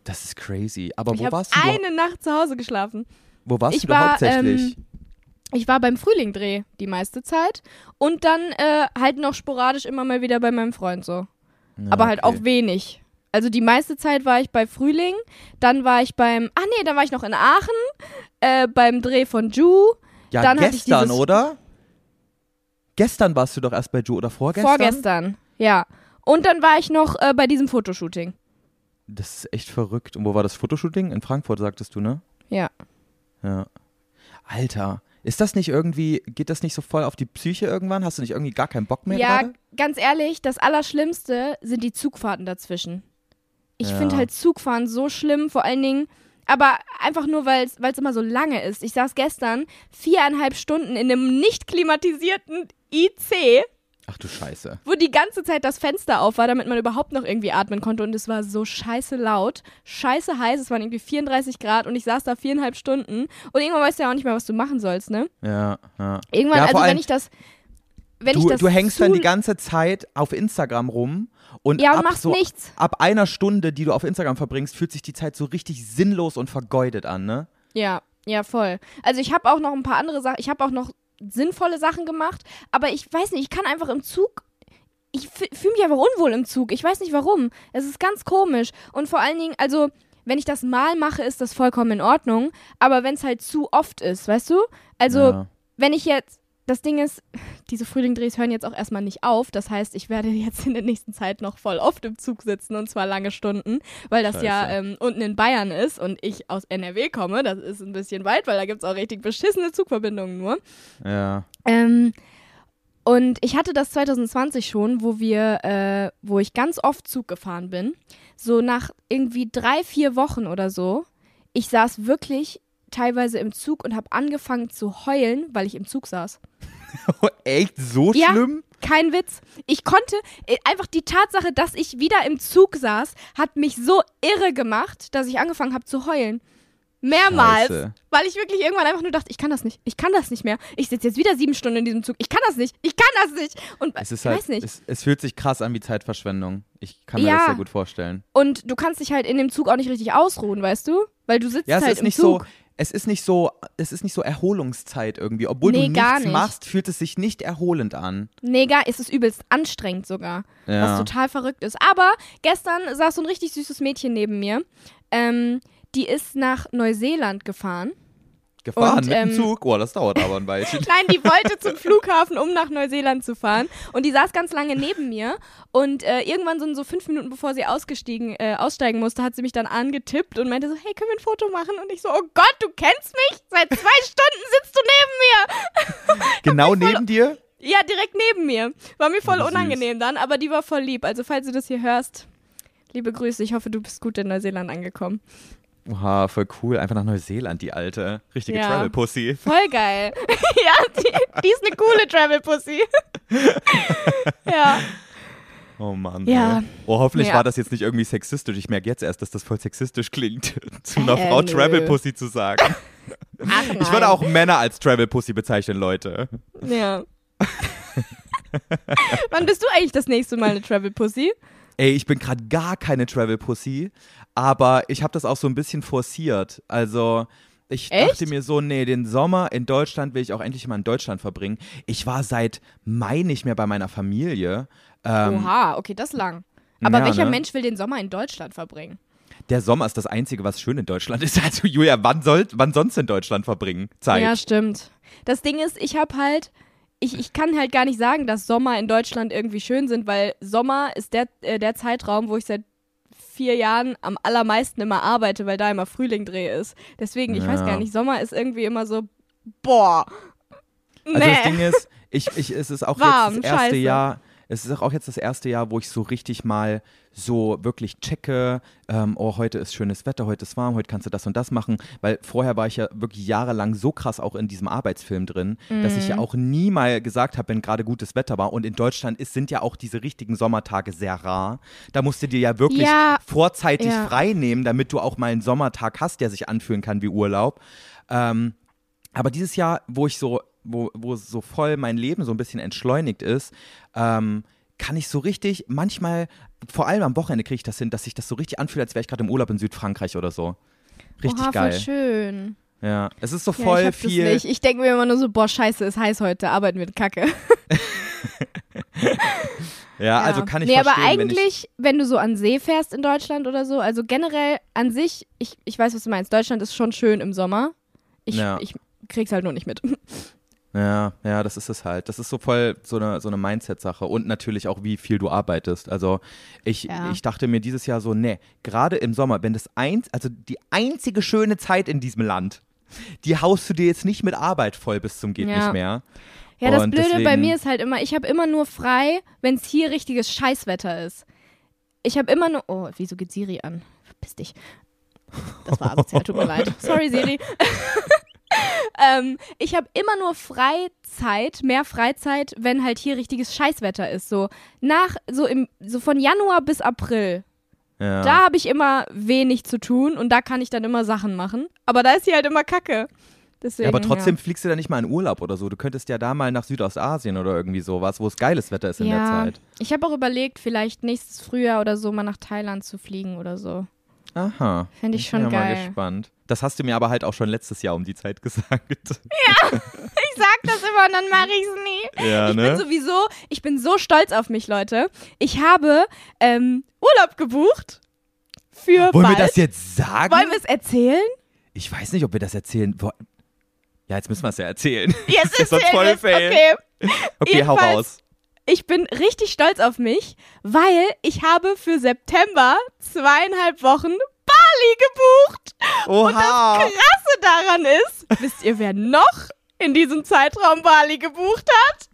Das ist crazy. Aber
ich
wo warst du?
eine Nacht zu Hause geschlafen.
Wo warst
ich
du
war,
hauptsächlich?
ähm, Ich war beim Frühlingdreh die meiste Zeit und dann äh, halt noch sporadisch immer mal wieder bei meinem Freund so.
Ja,
aber halt
okay.
auch wenig. Also die meiste Zeit war ich bei Frühling, dann war ich beim, ach nee, dann war ich noch in Aachen, äh, beim Dreh von Ju,
Ja,
dann
gestern, oder? Gestern warst du doch erst bei Joe oder vorgestern?
vorgestern, ja. Und dann war ich noch äh, bei diesem Fotoshooting.
Das ist echt verrückt. Und wo war das Fotoshooting? In Frankfurt, sagtest du, ne?
Ja.
Ja. Alter, ist das nicht irgendwie, geht das nicht so voll auf die Psyche irgendwann? Hast du nicht irgendwie gar keinen Bock mehr
ja,
gerade?
ganz ehrlich, das Allerschlimmste sind die Zugfahrten dazwischen. Ich
Ja.
finde halt Zugfahren so schlimm, vor allen Dingen, aber einfach nur, weil es immer so lange ist. Ich saß gestern viereinhalb Stunden in einem nicht klimatisierten IC,
Ach du Scheiße.
wo die ganze Zeit das Fenster auf war, damit man überhaupt noch irgendwie atmen konnte und es war so scheiße laut, scheiße heiß, es waren irgendwie 34 Grad und ich saß da viereinhalb Stunden und irgendwann weißt du ja auch nicht mehr, was du machen sollst, ne?
Ja, ja.
Irgendwann,
Ja,
also wenn ich das, wenn ich
Du,
das
du hängst dann die ganze Zeit auf Instagram rum und,
ja und
ab,
machst
so,
nichts.
ab einer Stunde, die du auf Instagram verbringst, fühlt sich die Zeit so richtig sinnlos und vergeudet an, ne?
Ja, ja, voll. Also ich habe auch noch ein paar andere Sachen, ich habe auch noch sinnvolle Sachen gemacht, aber ich weiß nicht, ich kann einfach im Zug, ich fühle mich einfach unwohl im Zug. Ich weiß nicht warum. Es ist ganz komisch. Und vor allen Dingen, also, wenn ich das mal mache, ist das vollkommen in Ordnung, aber wenn es halt zu oft ist, weißt du? Also,
ja.
wenn ich jetzt, das Ding ist, diese Frühlingdrehs hören jetzt auch erstmal nicht auf. Das heißt, ich werde (laughs) jetzt in der nächsten Zeit noch voll oft im Zug sitzen und zwar lange Stunden, weil das ja
Scheiße.
ähm, unten in Bayern ist und ich aus NRW komme. Das ist ein bisschen weit, weil da gibt es auch richtig beschissene Zugverbindungen nur.
ja.
Ähm, und ich hatte das 2020 schon, wo wir, äh, wo ich ganz oft Zug gefahren bin. So nach irgendwie drei, vier Wochen oder so. Ich saß wirklich teilweise im Zug und habe angefangen zu heulen, weil ich im Zug saß. (laughs)
Echt so
Ja.
schlimm?
Kein Witz. Ich konnte, äh, einfach die Tatsache, dass ich wieder im Zug saß, hat mich so irre gemacht, dass ich angefangen habe zu heulen. Mehrmals.
Scheiße.
Weil ich wirklich irgendwann einfach nur dachte, ich kann das nicht. Ich kann das nicht mehr. Ich sitze jetzt wieder sieben Stunden in diesem Zug. Ich kann das nicht. Ich kann das nicht. Und
Es ist
ich
halt,
weiß nicht.
Es, es fühlt sich krass an wie Zeitverschwendung. Ich kann mir
Ja.
das sehr gut vorstellen.
Und du kannst dich halt in dem Zug auch nicht richtig ausruhen, weißt du? Weil du sitzt
Ja, es
halt
ist
im
nicht
Zug.
so, es ist nicht so, es ist nicht so Erholungszeit irgendwie. Obwohl
Nee,
du nichts
nicht.
machst, fühlt es sich nicht erholend an.
Nee, gar, es ist übelst anstrengend sogar. Was
Ja.
total verrückt ist. Aber gestern saß so ein richtig süßes Mädchen neben mir. Ähm, die ist nach Neuseeland gefahren.
Gefahren
Und,
mit dem
ähm,
Zug. Oh, das dauert aber ein Weilchen. (laughs)
Nein, die wollte zum Flughafen, um nach Neuseeland zu fahren. Und die saß ganz lange neben mir. Und äh, irgendwann so, so fünf Minuten bevor sie ausgestiegen, äh, aussteigen musste, hat sie mich dann angetippt und meinte so, hey, können wir ein Foto machen? Und ich so, oh Gott, du kennst mich? Seit zwei Stunden sitzt du neben mir. (laughs)
genau neben dir?
Ja, direkt neben mir. War mir voll
süß.
unangenehm dann, aber die war voll lieb. Also falls du das hier hörst, liebe Grüße. Ich hoffe, du bist gut in Neuseeland angekommen.
Oha, voll cool. Einfach nach Neuseeland, die alte. Richtige
Ja.
Travel-Pussy.
Voll geil. (laughs) ja, die, die ist eine coole Travel Pussy. (laughs) ja.
Oh Mann.
Ja.
Ey. Oh, hoffentlich
Ja.
war das jetzt nicht irgendwie sexistisch. Ich merke jetzt erst, dass das voll sexistisch klingt, (laughs) zu einer
Äh,
Frau
nö.
Travel-Pussy zu sagen.
Ach nein.
Ich würde auch Männer als Travel-Pussy bezeichnen, Leute.
Ja. Wann bist du eigentlich das nächste Mal eine Travel Pussy?
Ey, ich bin gerade gar keine Travel-Pussy, aber ich habe das auch so ein bisschen forciert. Also, ich
Echt?
dachte mir so, nee, den Sommer in Deutschland will ich auch endlich mal in Deutschland verbringen. Ich war seit Mai nicht mehr bei meiner Familie. Ähm,
Oha, okay, das lang. Aber
ja,
welcher
ne?
Mensch will den Sommer in Deutschland verbringen?
Der Sommer ist das Einzige, was schön in Deutschland (laughs) ist. Also, Julia, wann, soll, wann sonst in Deutschland verbringen? Zeit.
Ja, stimmt. Das Ding ist, ich habe halt, ich, ich kann halt gar nicht sagen, dass Sommer in Deutschland irgendwie schön sind, weil Sommer ist der, äh, der Zeitraum, wo ich seit vier Jahren am allermeisten immer arbeite, weil da immer Frühlingdreh ist. Deswegen, ich weiß
Ja.
gar nicht, Sommer ist irgendwie immer so, boah.
Also das
Nee.
Ding ist, ich, ich, es ist auch
Warm,
jetzt das erste
scheiße.
Jahr, Es ist auch jetzt das erste Jahr, wo ich so richtig mal so wirklich checke, ähm, oh, heute ist schönes Wetter, heute ist warm, heute kannst du das und das machen. Weil vorher war ich ja wirklich jahrelang so krass auch in diesem Arbeitsfilm drin, dass ich ja
Mhm.
auch nie mal gesagt habe, wenn gerade gutes Wetter war. Und in Deutschland ist, sind ja auch diese richtigen Sommertage sehr rar. Da musst du dir ja wirklich
Ja.
vorzeitig
Ja.
frei nehmen, damit du auch mal einen Sommertag hast, der sich anfühlen kann wie Urlaub. Ähm, aber dieses Jahr, wo ich so, wo, wo so voll mein Leben so ein bisschen entschleunigt ist, ähm, kann ich so richtig, manchmal, vor allem am Wochenende kriege ich das hin, dass sich das so richtig anfühlt, als wäre ich gerade im Urlaub in Südfrankreich oder so. Richtig
Oha,
geil.
voll schön.
Ja, es ist so
Ja,
voll
ich hab
viel.
Nicht. Ich denke mir immer nur so, boah, scheiße, ist heiß heute, arbeiten wir Kacke. (laughs)
Ja, also kann ich
nee,
verstehen,
aber
wenn ich,
eigentlich, wenn, du so an See fährst in Deutschland oder so, also generell an sich, ich, ich weiß, was du meinst, Deutschland ist schon schön im Sommer. Ich,
Ja.
ich krieg's halt nur nicht mit.
Ja, ja, das ist es halt. Das ist so voll so eine, so eine Mindset-Sache und natürlich auch, wie viel du arbeitest. Also ich,
Ja.
ich dachte mir dieses Jahr so, nee, gerade im Sommer, wenn das eins, also die einzige schöne Zeit in diesem Land, die haust du dir jetzt nicht mit Arbeit voll bis zum geht
Ja.
nicht mehr.
Ja, das
Und
Blöde bei
deswegen-
mir ist halt immer, ich habe immer nur frei, wenn es hier richtiges Scheißwetter ist. Ich habe immer nur. Oh, wieso geht Siri an? Verpiss dich. Das war asozial, tut mir leid. (laughs) Sorry, Siri. (laughs) ähm, ich habe immer nur Freizeit, mehr Freizeit, wenn halt hier richtiges Scheißwetter ist. So nach, so im, so von Januar bis April.
Ja.
Da habe ich immer wenig zu tun und da kann ich dann immer Sachen machen. Aber da ist hier halt immer Kacke. Deswegen,
ja, aber trotzdem fliegst du da nicht mal in Urlaub oder so. Du könntest ja da mal nach Südostasien oder irgendwie sowas, wo es geiles Wetter ist in der
ja.
Zeit.
Ich habe auch überlegt, vielleicht nächstes Frühjahr oder so mal nach Thailand zu fliegen oder so.
Aha.
Fände ich
bin
schon
ja mal
geil.
gespannt. Das hast du mir aber halt auch schon letztes Jahr um die Zeit (laughs) gesagt. (laughs)
Ich sag das immer und dann mache ich's nie.
ja,
Ich bin
ne?
sowieso, ich bin so stolz auf mich, Leute. Ich habe ähm, Urlaub gebucht für
Wollen
bald.
wir das jetzt sagen?
Wollen wir es erzählen?
Ich weiß nicht, ob wir das erzählen wollen. Ja, jetzt müssen wir es ja erzählen.
Yes,
Das ist
erzählen
voll fail.
Okay.
Okay, hau raus.
Ich bin richtig stolz auf mich, weil ich habe für September zweieinhalb Wochen Bali gebucht.
Oha.
Krasse daran ist, wisst ihr, wer noch in diesem Zeitraum Bali gebucht hat?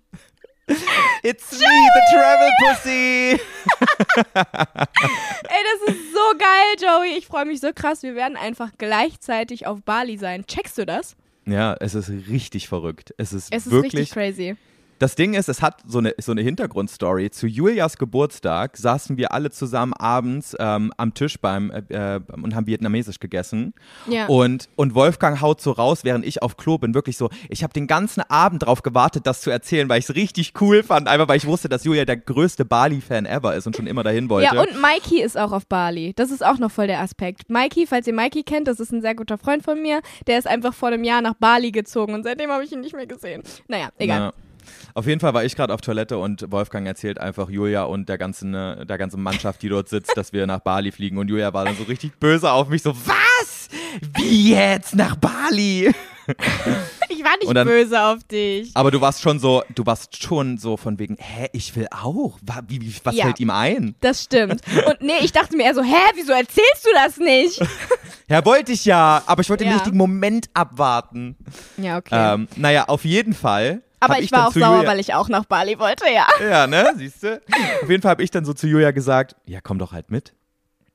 It's me, the travel pussy. (laughs)
Ey, das ist so geil, Joey. Ich freue mich so krass. Wir werden einfach gleichzeitig auf Bali sein. Checkst du das?
Ja, es ist richtig verrückt. Es ist
Es ist
wirklich.
richtig crazy.
Das Ding ist, es hat so eine, so eine Hintergrundstory. Zu Julias Geburtstag saßen wir alle zusammen abends ähm, am Tisch beim äh, äh, und haben vietnamesisch gegessen.
Ja.
Und, und Wolfgang haut so raus, während ich auf Klo bin, wirklich so, ich habe den ganzen Abend drauf gewartet, das zu erzählen, weil ich es richtig cool fand, einfach weil ich wusste, dass Julia der größte Bali-Fan ever ist und schon immer dahin wollte.
Ja, und Mikey ist auch auf Bali. Das ist auch noch voll der Aspekt. Mikey, falls ihr Mikey kennt, das ist ein sehr guter Freund von mir. Der ist einfach vor einem Jahr nach Bali gezogen und seitdem habe ich ihn nicht mehr gesehen. Naja, egal.
Ja. Auf jeden Fall war ich gerade auf Toilette und Wolfgang erzählt einfach Julia und der ganzen, äh, der ganzen Mannschaft, die dort sitzt, dass wir nach Bali fliegen. Und Julia war dann so richtig böse auf mich, so, was? Wie jetzt nach Bali? (laughs)
Ich war nicht
dann-
böse auf dich.
Aber du warst schon so, du warst schon so von wegen, hä, ich will auch. Wie, wie, was
Ja.
fällt ihm ein?
Das stimmt. Und nee, ich dachte mir eher so, hä, wieso erzählst du das nicht? (laughs)
Ja, wollte ich ja, aber ich wollte den
Ja.
richtigen Moment abwarten.
Ja, okay.
Ähm, naja, auf jeden Fall.
Aber ich
dann
war auch sauer,
Julia,
weil ich auch nach Bali wollte, ja.
Ja, ne? Siehst du? Auf jeden Fall habe ich dann so zu Julia gesagt, ja, komm doch halt mit.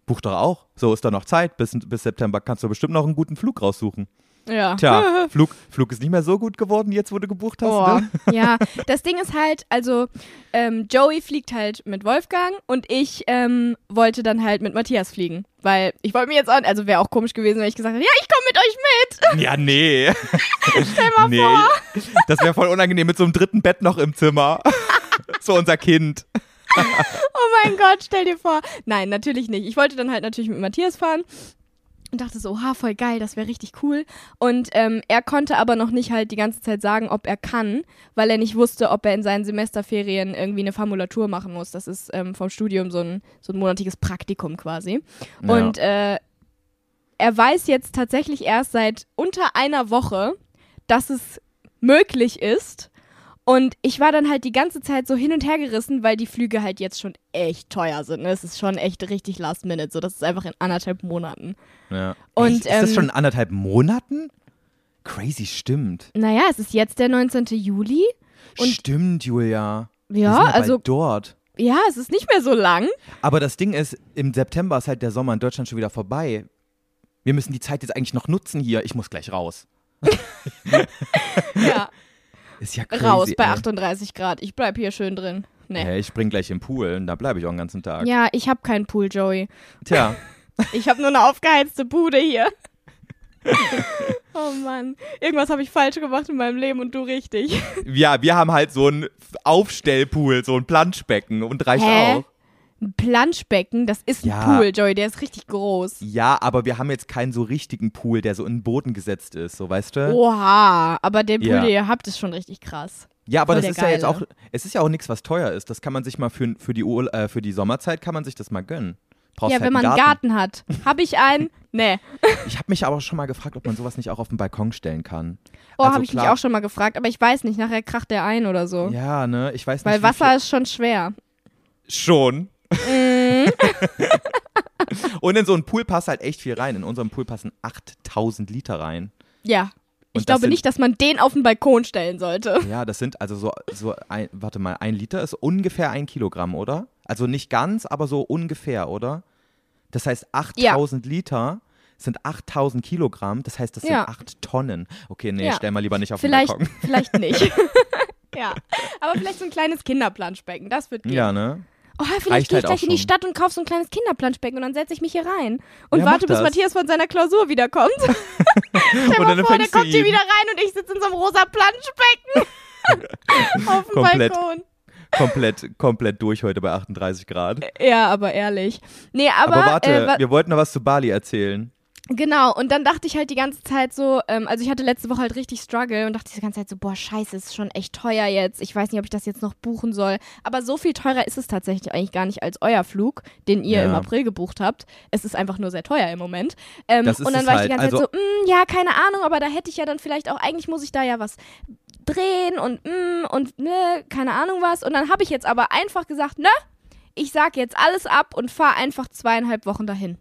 Buch doch auch. So ist da noch Zeit. Bis, bis September kannst du bestimmt noch einen guten Flug raussuchen.
Ja.
Tja, (laughs) Flug, Flug ist nicht mehr so gut geworden, jetzt wo du gebucht hast.
Oh,
Ne?
ja. (laughs) Das Ding ist halt, also ähm, Joey fliegt halt mit Wolfgang und ich ähm, wollte dann halt mit Matthias fliegen. Weil ich wollte mir jetzt auch, also wäre auch komisch gewesen, wenn ich gesagt hätte, ja, ich komme mit euch mit. (laughs)
Ja, nee.
Stell mal
nee.
vor.
Das wäre voll unangenehm mit so einem dritten Bett noch im Zimmer. (laughs) so unser Kind.
Oh mein Gott, stell dir vor. Nein, natürlich nicht. Ich wollte dann halt natürlich mit Matthias fahren. Und dachte so, ha, voll geil, das wäre richtig cool. Und ähm, er konnte aber noch nicht halt die ganze Zeit sagen, ob er kann, weil er nicht wusste, ob er in seinen Semesterferien irgendwie eine Formulatur machen muss. Das ist ähm, vom Studium so ein, so ein monatiges Praktikum quasi.
Ja.
Und äh, er weiß jetzt tatsächlich erst seit unter einer Woche, dass es möglich ist. Und ich war dann halt die ganze Zeit so hin und her gerissen, weil die Flüge halt jetzt schon echt teuer sind. Ne? Es ist schon echt richtig last minute. So, das ist einfach in anderthalb Monaten.
Ja.
Und,
ist das
ähm,
schon in anderthalb Monaten? Crazy, stimmt.
Naja, es ist jetzt der 19. Juli.
Stimmt, Julia.
Ja, also
dort.
ja, es ist nicht mehr so lang.
Aber das Ding ist, im September ist halt der Sommer in Deutschland schon wieder vorbei. Wir müssen die Zeit jetzt eigentlich noch nutzen hier. Ich muss gleich raus. (laughs)
Ja,
Ist ja crazy.
raus bei
ey.
38 Grad. Ich bleib hier schön drin. Nee.
Hä, ich spring gleich im Pool und da bleibe ich auch den ganzen Tag.
Ja, ich habe keinen Pool, Joey.
Tja, (laughs)
Ich habe nur eine aufgeheizte Bude hier. (laughs) oh Mann. Irgendwas habe ich falsch gemacht in meinem Leben und du richtig.
ja, wir haben halt so einen Aufstellpool, so ein Planschbecken und reicht
Hä?
auch.
Ein Planschbecken, das ist ein
Ja.
Pool, Joey. Der ist richtig groß.
Ja, aber wir haben jetzt keinen so richtigen Pool, der so in den Boden gesetzt ist, so weißt du?
Oha, aber der Pool,
Ja.
den ihr habt, ist schon richtig krass.
ja, aber
voll
das ist ja jetzt auch,
Geile.
es ist ja auch nichts, was teuer ist. Das kann man sich mal für, für, die, Ur äh, für die Sommerzeit kann man sich das mal gönnen. Brauchst
ja,
halt
wenn man
einen
einen Garten hat. Habe ich einen? (laughs) Nee.
Ich habe mich aber schon mal gefragt, ob man sowas nicht auch auf den Balkon stellen kann.
Oh,
Also
habe ich mich
klar-
auch schon mal gefragt, aber ich weiß nicht, nachher kracht der ein oder so.
Ja, ne, ich weiß nicht.
Weil Wasser ist schon schwer.
Schon.
Mhm.
Und in so einen Pool passt halt echt viel rein. In unserem Pool passen 8000 Liter rein.
Ja. Ich
Und das
glaube
sind-
nicht, dass man den auf den Balkon stellen sollte.
Ja, das sind also so, so ein, warte mal, ein Liter ist ungefähr ein Kilogramm, oder? Also nicht ganz, aber so ungefähr, oder? Das heißt, 8000 Liter sind 8000 Kilogramm, das heißt, das sind
Ja.
8 Tonnen. Okay, nee,
Ja.
stell mal lieber nicht auf
Vielleicht,
den Balkon.
vielleicht nicht. (laughs) (laughs) ja. Aber vielleicht so ein kleines Kinderplanschbecken, das wird gehen.
Ja, ne?
Oh, vielleicht gehe ich
halt
gleich in die. Stadt und kaufe so ein kleines Kinderplanschbecken und dann setze ich mich hier rein. Und
Ja,
warte, bis. Matthias von seiner Klausur wiederkommt. (laughs) Stell mal
dann
vor, der kommt hier wieder rein und ich sitze in so einem rosa Planschbecken. (laughs) Auf dem
Komplett.
Balkon.
Komplett, komplett durch heute bei 38 Grad.
Ja, aber ehrlich. Nee, aber,
Aber, warte,
äh, wa-
wir wollten noch was zu Bali erzählen.
Genau, und dann dachte ich halt die ganze Zeit so, ähm, also ich hatte letzte Woche halt richtig Struggle und dachte die ganze Zeit so, boah, scheiße, ist schon echt teuer jetzt. Ich weiß nicht, ob ich das jetzt noch buchen soll. Aber so viel teurer ist es tatsächlich eigentlich gar nicht als euer Flug, den ihr
Ja.
im April gebucht habt. Es ist einfach nur sehr teuer im Moment. Ähm,
Das ist
und dann war ich
halt.
die ganze
Also-
Zeit so, mm, ja, keine Ahnung, aber da hätte ich ja dann vielleicht auch, eigentlich muss ich da ja was drehen und mm, und ne, keine Ahnung was. Und dann habe ich jetzt aber einfach gesagt, ne, ich sag jetzt alles ab und fahre einfach zweieinhalb Wochen dahin.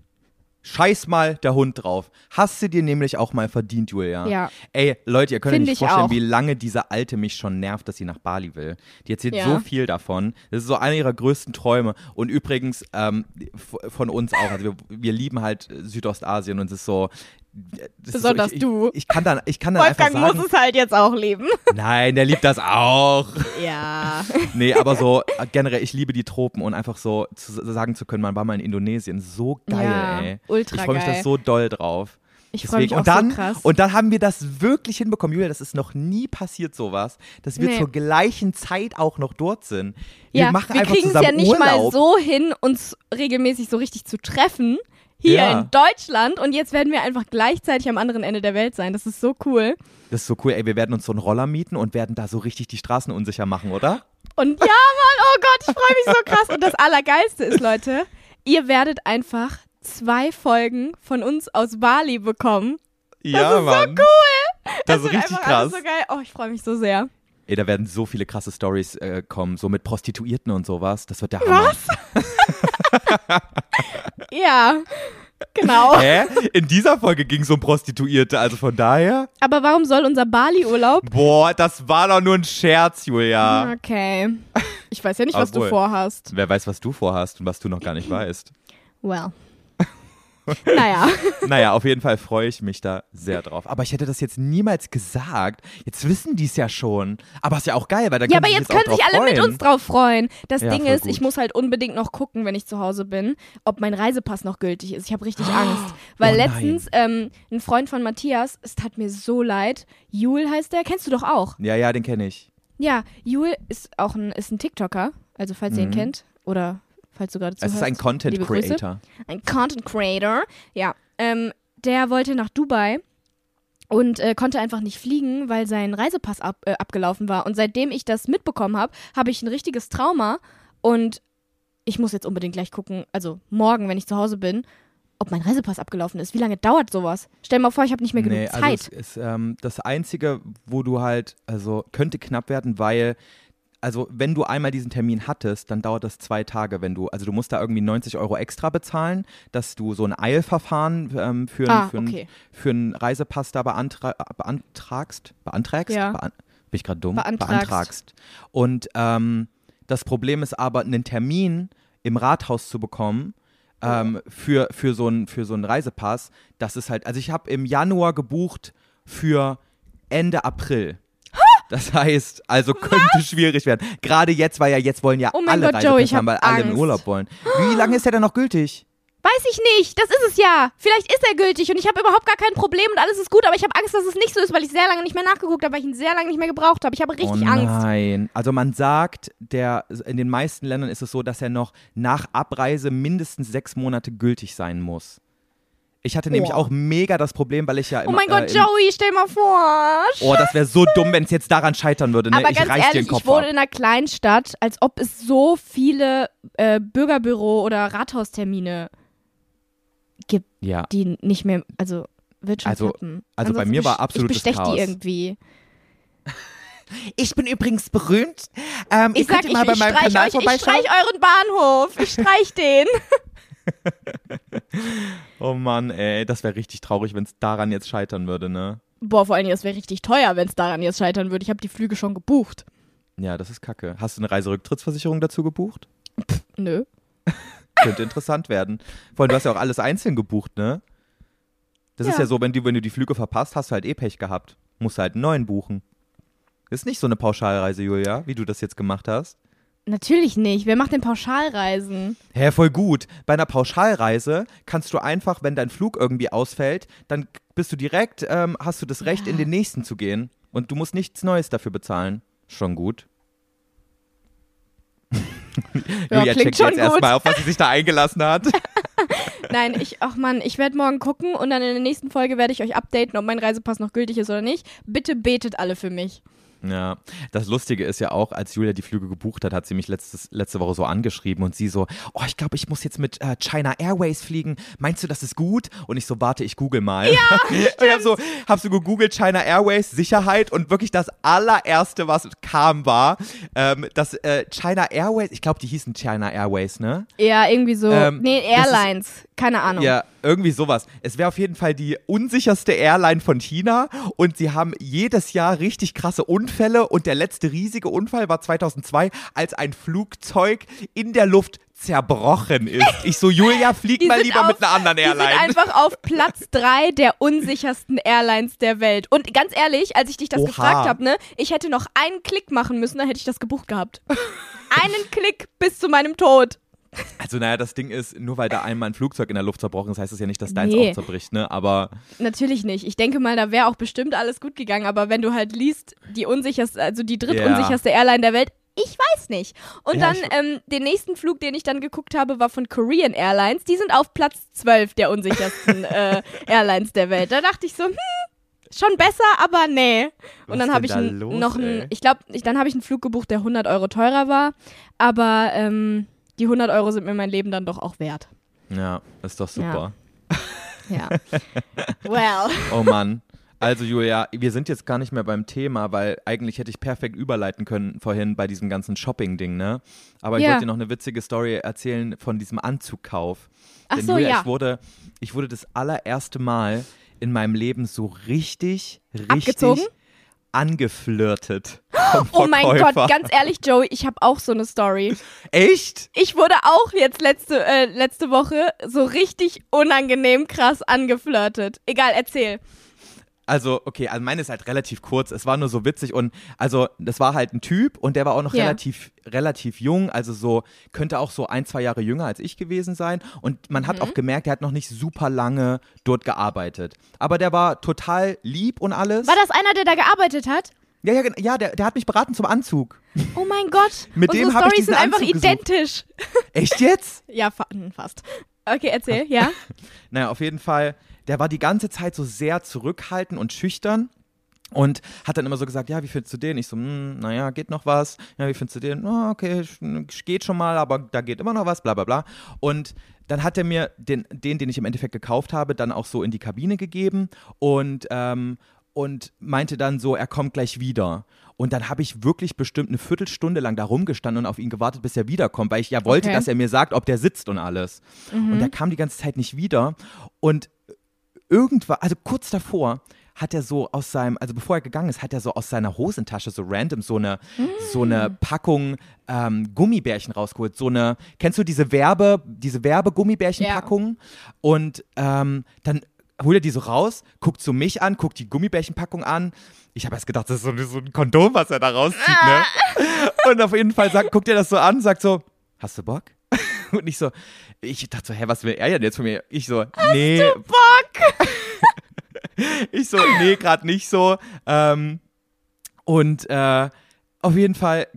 Scheiß mal der Hund drauf. Hast du dir nämlich auch mal verdient, Julia.
Ja.
Ey, Leute, ihr könnt euch nicht
ich
vorstellen,
auch.
wie lange diese Alte mich schon nervt, dass sie nach Bali will. Die erzählt
Ja.
so viel davon. Das ist so einer ihrer größten Träume. Und übrigens ähm, von uns auch. Also wir, wir lieben halt Südostasien und es ist so.
Besonders
so, ich,
du.
Ich, ich kann dann, ich kann dann
Wolfgang
einfach sagen,
muss es halt jetzt auch leben.
nein, der liebt das auch.
Ja. (laughs)
Nee, aber so äh, generell, ich liebe die Tropen und einfach so zu sagen zu können, man war mal in Indonesien, so geil,
Ja,
ey.
ultra
ich freue mich
geil.
da so doll drauf.
Ich freue mich auch
und dann,
so krass.
Und dann haben wir das wirklich hinbekommen, Julia, das ist noch nie passiert sowas, dass wir
Nee.
zur gleichen Zeit auch noch dort sind. Wir
ja,
machen
wir
einfach
kriegen es ja nicht
Urlaub.
mal so hin, uns regelmäßig so richtig zu treffen. Hier
Ja.
in Deutschland und jetzt werden wir einfach gleichzeitig am anderen Ende der Welt sein. Das ist so cool.
Das ist so cool, ey, wir werden uns so einen Roller mieten und werden da so richtig die Straßen unsicher machen, oder?
Und ja, Mann, oh Gott, ich freue mich so krass. Und das Allergeilste ist, Leute, ihr werdet einfach zwei Folgen von uns aus Bali bekommen.
ja,
ist so
Mann.
cool.
Das ist
wird
richtig
einfach
krass.
alles so geil. Oh, ich freue mich so sehr.
Ey, da werden so viele krasse Stories äh, kommen, so mit Prostituierten und sowas. Das wird der Hammer. (laughs) (laughs)
Ja, genau. (laughs)
Hä? In dieser Folge ging es um Prostituierte, also von daher.
Aber warum soll unser Bali-Urlaub
Boah, das war doch nur ein Scherz, Julia.
Okay. Ich weiß ja nicht, was
Obwohl.
du vorhast.
Wer weiß, was du vorhast und was du noch gar nicht weißt.
Well. Naja. (laughs)
Naja, auf jeden Fall freue ich mich da sehr drauf. Aber ich hätte das jetzt niemals gesagt. Jetzt wissen die es ja schon. Aber ist ja auch geil, weil dann
Ja,
können
aber jetzt
auch
können sich alle mit
freuen.
uns drauf freuen. Das
Ja,
Ding ist,
gut.
ich muss halt unbedingt noch gucken, wenn ich zu Hause bin, ob mein Reisepass noch gültig ist. Ich habe richtig Angst. Weil
Oh
letztens ähm, ein Freund von Matthias, es tat mir so leid, Jul heißt der, kennst du doch auch.
Ja, ja, den kenne ich.
Ja, Jul ist auch ein, ist ein TikToker, also falls ihr ihn
Mhm.
kennt oder falls du gerade
Es
zuhörst.
ist ein Content. Creator.
ein Content Creator, ja, ähm, der wollte nach Dubai und äh, konnte einfach nicht fliegen, weil sein Reisepass ab, äh, abgelaufen war. Und seitdem ich das mitbekommen habe, habe ich ein richtiges Trauma und ich muss jetzt unbedingt gleich gucken, also morgen, wenn ich zu Hause bin, ob mein Reisepass abgelaufen ist. Wie lange dauert sowas? Stell mal vor, ich habe nicht mehr genug
Nee, also
Zeit.
es ist ähm, das Einzige, wo du halt, also könnte knapp werden, weil, also wenn du einmal diesen Termin hattest, dann dauert das zwei Tage, wenn du, also du musst da irgendwie 90 Euro extra bezahlen, dass du so ein Eilverfahren ähm, für,
ah,
für, ein-
okay.
für einen Reisepass da beantra beantragst. Beantragst?
Ja.
Bean bin ich gerade dumm?
Beantragst.
Beantragst. Und ähm, Das Problem ist aber, einen Termin im Rathaus zu bekommen ähm, für, für, so einen, für so einen Reisepass, das ist halt, also ich habe im Januar gebucht für Ende April. Das heißt, also könnte schwierig werden. Gerade jetzt, weil ja jetzt wollen ja
Oh
alle
Gott,
Reisepässe haben, weil alle in
Angst.
Urlaub wollen. Wie lange ist der denn noch gültig?
Weiß ich nicht. Das ist es ja. Vielleicht ist er gültig und ich habe überhaupt gar kein Problem und alles ist gut, aber ich habe Angst, dass es nicht so ist, weil ich sehr lange nicht mehr nachgeguckt habe, weil ich ihn sehr lange nicht mehr gebraucht habe. Ich habe richtig
oh
Angst.
nein. Also man sagt, der, in den meisten Ländern ist es so, dass er noch nach Abreise mindestens sechs Monate gültig sein muss. Ich hatte nämlich
Oh.
auch mega das Problem, weil ich ja
Oh
immer,
mein Gott,
äh,
Joey, stell mal vor.
Oh, das wäre so dumm, wenn es jetzt daran scheitern würde. Ne?
Aber
ich
ganz ehrlich,
den Kopf
ich wohne in einer Kleinstadt, als ob es so viele äh, Bürgerbüro- oder Rathaustermine gibt,
Ja.
die nicht mehr, also wird schon
Also-
klappen.
also bei mir war absolutes
Ich bestech
Chaos.
die irgendwie.
Ich bin übrigens berühmt. Ähm,
Ich sag, ich, ich streich euch, ich streich euren Bahnhof. Ich streich den. (laughs) (laughs)
Oh Mann, ey, das wäre richtig traurig, wenn es daran jetzt scheitern würde, ne?
Boah, vor allen Dingen, das wäre richtig teuer, wenn es daran jetzt scheitern würde. Ich habe die Flüge schon gebucht.
Ja, das ist kacke. Hast du eine Reiserücktrittsversicherung dazu gebucht?
Nö. (laughs)
Könnte interessant werden. Vor allem, du hast ja auch alles einzeln gebucht, ne? Das ist
Ja.
ja so, wenn du, wenn du die Flüge verpasst, hast du halt eh Pech gehabt. Musst halt einen neuen buchen. Ist nicht so eine Pauschalreise, Julia, wie du das jetzt gemacht hast.
Natürlich nicht. Wer macht denn Pauschalreisen?
Hä, voll gut. Bei einer Pauschalreise kannst du einfach, wenn dein Flug irgendwie ausfällt, dann bist du direkt, ähm, hast du das Recht, in den nächsten zu gehen. Und du musst nichts Neues dafür bezahlen. Schon gut. (laughs)
Ja,
Julia checkt jetzt erstmal auf, was sie sich da eingelassen hat. (laughs)
Nein, ich, ach Mann, ich werde morgen gucken und dann in der nächsten Folge werde ich euch updaten, ob mein Reisepass noch gültig ist oder nicht. Bitte betet alle für mich.
Ja, das Lustige ist ja auch, als Julia die Flüge gebucht hat, hat sie mich letztes, letzte Woche so angeschrieben und sie so, oh, ich glaube, ich muss jetzt mit äh, China Airways fliegen. Meinst du, das ist gut? Und ich so, warte, ich google mal. Ja, (laughs) und ich hab so, hab so gegoogelt, China Airways, Sicherheit und wirklich das allererste, was kam, war, ähm, dass äh, China Airways, ich glaube, die hießen China Airways, ne?
Ja, irgendwie so.
Ähm,
nee, Airlines. Keine Ahnung.
Ja, irgendwie sowas. Es wäre auf jeden Fall die unsicherste Airline von China und sie haben jedes Jahr richtig krasse Unfälle und der letzte riesige Unfall war 2002, als ein Flugzeug in der Luft zerbrochen ist. Ich so, Julia, flieg
Die
mal lieber
auf-
mit einer anderen
Die
Airline.
sind einfach auf Platz drei der unsichersten Airlines der Welt. Und ganz ehrlich, als ich dich das
Oha.
gefragt habe, ne, ich hätte noch einen Klick machen müssen, dann hätte ich das gebucht gehabt. (laughs) einen Klick bis zu meinem Tod.
Also naja, das Ding ist, nur weil da einmal ein Flugzeug in der Luft zerbrochen ist, heißt das ja nicht, dass deins
Nee.
auch zerbricht, ne? Aber
Natürlich nicht. Ich denke mal, da wäre auch bestimmt alles gut gegangen, aber wenn du halt liest, die unsicherste, also die drittunsicherste Airline der Welt, ich weiß nicht. Und
Ja,
dann ähm, den nächsten Flug, den ich dann geguckt habe, war von Korean Airlines. Die sind auf Platz 12 der unsichersten (laughs) äh, Airlines der Welt. Da dachte ich so, hm, schon besser, aber nee.
Was
Und dann habe ich
da los,
noch einen, ich glaube, ich, dann habe ich einen Flug gebucht, der 100 Euro teurer war, aber ähm, die 100 Euro sind mir mein Leben dann doch auch wert.
ja, ist doch super. (laughs)
Ja. (laughs) well.
Oh Mann. Also Julia, wir sind jetzt gar nicht mehr beim Thema, weil eigentlich hätte ich perfekt überleiten können vorhin bei diesem ganzen Shopping-Ding, ne? Aber ich
Ja.
wollte dir noch eine witzige Story erzählen von diesem Anzugkauf.
Ach
Denn
so,
Julia,
ja.
ich wurde, ich wurde das allererste Mal in meinem Leben so richtig, richtig
Abgezogen?
Angeflirtet.
Oh mein Gott, ganz ehrlich, Joey, ich habe auch so eine Story.
Echt?
Ich wurde auch jetzt letzte, äh, letzte Woche so richtig unangenehm krass angeflirtet. Egal, erzähl.
Also, okay, also meine ist halt relativ kurz. Es war nur so witzig und also das war halt ein Typ und der war auch noch
Ja.
relativ, relativ jung, also so, könnte auch so ein, zwei Jahre jünger als ich gewesen sein. Und man
Mhm.
hat auch gemerkt, er hat noch nicht super lange dort gearbeitet. Aber der war total lieb und alles.
War das einer, der da gearbeitet hat?
Ja, ja, ja der, der hat mich beraten zum Anzug.
Oh mein Gott. (laughs)
Mit
Unsere
dem ich
Storys
diesen
sind einfach
Anzug gesucht.
identisch.
Echt jetzt? (laughs)
Ja, fa fast. Okay, erzähl, ja? (laughs)
Naja, auf jeden Fall, der war die ganze Zeit so sehr zurückhaltend und schüchtern. Und hat dann immer so gesagt, ja, wie findest du den? Ich so, hm, naja, geht noch was. Ja, wie findest du den? Oh, okay, geht schon mal, aber da geht immer noch was, bla bla bla. Und dann hat er mir den, den, den ich im Endeffekt gekauft habe, dann auch so in die Kabine gegeben und, ähm, und meinte dann so, er kommt gleich wieder. Und dann habe ich wirklich bestimmt eine Viertelstunde lang da rumgestanden und auf ihn gewartet, bis er wiederkommt, weil ich ja wollte,
Okay.
dass er mir sagt, ob der sitzt und alles. Und er kam die ganze Zeit nicht wieder. Und irgendwann, also kurz davor, hat er so aus seinem, also bevor er gegangen ist, hat er so aus seiner Hosentasche so random so eine, so eine Packung ähm, Gummibärchen rausgeholt. So eine, kennst du diese Werbe, diese Werbe-Gummibärchen-Packung? Und ähm, dann holt er die so raus, guckt so mich an, guckt die Gummibärchenpackung an. Ich habe erst gedacht, das ist so, so ein Kondom, was er da rauszieht, ne? Und auf jeden Fall sagt, guckt er das so an, sagt so, hast du Bock? (laughs) Und ich so, ich dachte so, hä, was will er denn jetzt von mir? Ich so, nee.
Bock! (laughs)
Ich so, nee, gerade nicht so. Ähm, und äh, auf jeden Fall,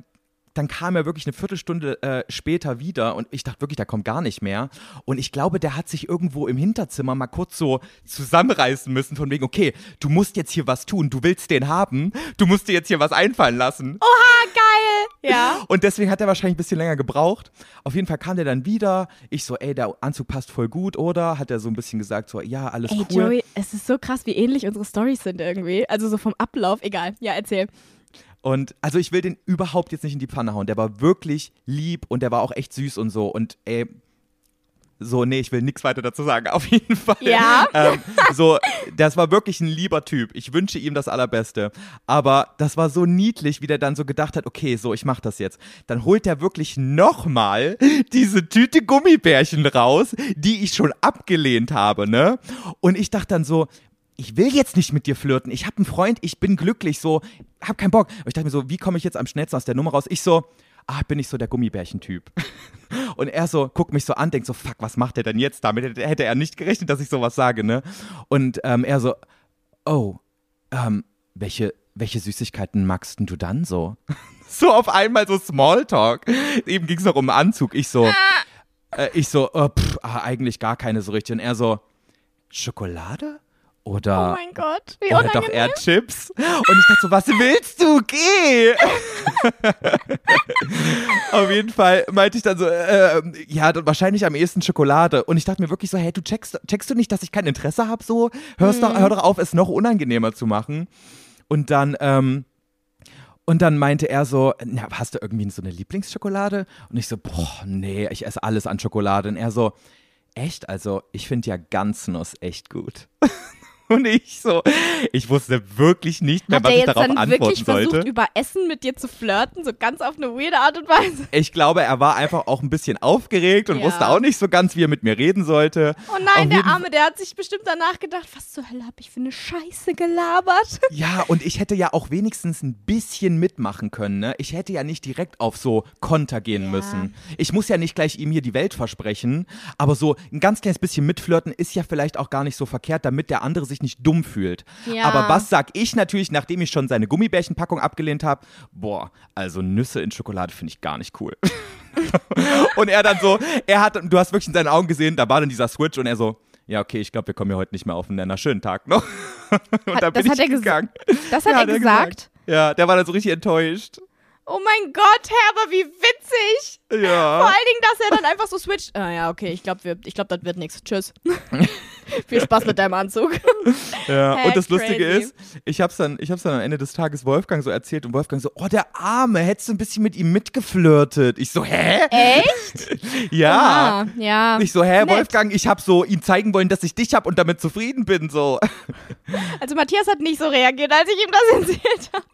dann kam er wirklich eine Viertelstunde äh, später wieder und ich dachte wirklich, der kommt gar nicht mehr. Und ich glaube, der hat sich irgendwo im Hinterzimmer mal kurz so zusammenreißen müssen, von wegen, okay, du musst jetzt hier was tun, du willst den haben, du musst dir jetzt hier was einfallen lassen.
Oha, geil! Ja. (laughs)
Und deswegen hat er wahrscheinlich ein bisschen länger gebraucht. Auf jeden Fall kam der dann wieder. Ich so, ey, der Anzug passt voll gut, oder? Hat er so ein bisschen gesagt, so, ja, alles
Ey,
cool.
Joey, es ist so krass, wie ähnlich unsere Storys sind irgendwie. Also so vom Ablauf, egal. Ja, erzähl.
Und also ich will den überhaupt jetzt nicht in die Pfanne hauen. Der war wirklich lieb und der war auch echt süß und so. Und ey, so, nee, ich will nichts weiter dazu sagen, (laughs) auf jeden Fall.
Ja?
Ähm, so, das war wirklich ein lieber Typ. Ich wünsche ihm das Allerbeste. Aber das war so niedlich, wie der dann so gedacht hat, okay, so, ich mach das jetzt. Dann holt er wirklich nochmal diese Tüte Gummibärchen raus, die ich schon abgelehnt habe, ne? Und ich dachte dann so, ich will jetzt nicht mit dir flirten. Ich habe einen Freund, ich bin glücklich, so, hab keinen Bock. Und ich dachte mir so, wie komme ich jetzt am schnellsten aus der Nummer raus? Ich so, ah, bin ich so der Gummibärchen-Typ. (laughs) Und er so, guckt mich so an, denkt so, fuck, was macht er denn jetzt damit? Hätte- er nicht gerechnet, dass ich sowas sage, ne? Und ähm, er so, oh, ähm, welche, welche Süßigkeiten magst du dann so? (laughs) so auf einmal so Smalltalk. Eben ging es noch um Anzug. Ich so, äh, ich so, oh, pff, ah, eigentlich gar keine so richtig. Und er so, Schokolade? Oder,
Oh mein Gott, wie
oder doch eher Chips? Und ich dachte so, was willst du? Geh! (laughs) Auf jeden Fall meinte ich dann so, äh, ja, dann wahrscheinlich am ehesten Schokolade. Und ich dachte mir wirklich so, hey, du checkst, checkst du nicht, dass ich kein Interesse habe so? Hörst
Mhm.
doch, hör doch auf, es noch unangenehmer zu machen. Und dann, ähm, und dann meinte er so, na, hast du irgendwie so eine Lieblingsschokolade? Und ich so, boah, nee, ich esse alles an Schokolade. Und er so, echt? Also, ich finde ja Ganznuss echt gut. (laughs) Und ich so, ich wusste wirklich nicht mehr,
Hat
was
er
ich
jetzt
darauf
dann
antworten
wirklich versucht,
sollte.
über Essen mit dir zu flirten? So ganz auf eine weirde Art und Weise?
Ich glaube, er war einfach auch ein bisschen aufgeregt und
Ja.
wusste auch nicht so ganz, wie er mit mir reden sollte.
Oh nein, der Arme, der hat sich bestimmt danach gedacht, was zur Hölle habe ich für eine Scheiße gelabert? (laughs)
Ja, und ich hätte ja auch wenigstens ein bisschen mitmachen können. Ne? Ich hätte ja nicht direkt auf so Konter gehen
Ja.
müssen. Ich muss ja nicht gleich ihm hier die Welt versprechen, aber so ein ganz kleines bisschen mitflirten ist ja vielleicht auch gar nicht so verkehrt, damit der andere sich nicht dumm fühlt.
Ja.
Aber was sag ich natürlich, nachdem ich schon seine Gummibärchenpackung abgelehnt habe? Boah, also Nüsse in Schokolade finde ich gar nicht cool. (laughs) und er dann so, er hat, du hast wirklich in seinen Augen gesehen, da war dann dieser Switch und er so, ja, okay, ich glaube, wir kommen ja heute nicht mehr auf den Nenner. Schönen Tag noch. (laughs) und
Hat-
dann bin
das hat
ich
er
gegangen.
Das hat
Ja,
er
der
gesagt.
Ja, der war dann so richtig enttäuscht.
Oh mein Gott, Herr, aber wie witzig. Vor
Ja.
allen Dingen, dass er dann einfach so switcht. Ah ja, okay, ich glaube, glaub, das wird nichts. Tschüss. (laughs) (laughs) Viel Spaß mit deinem Anzug. (laughs)
ja.
Hä,
Und das Lustige
crazy.
ist, ich hab's dann, ich hab's dann am Ende des Tages Wolfgang so erzählt und Wolfgang so, oh, der Arme, hättest du ein bisschen mit ihm mitgeflirtet. Ich so, hä?
Echt? (laughs)
Ja.
Ah, ja.
Ich so, hä,
Nett.
Wolfgang, ich hab so ihm zeigen wollen, dass ich dich hab und damit zufrieden bin, so.
Also Matthias hat nicht so reagiert, als ich ihm das erzählt habe.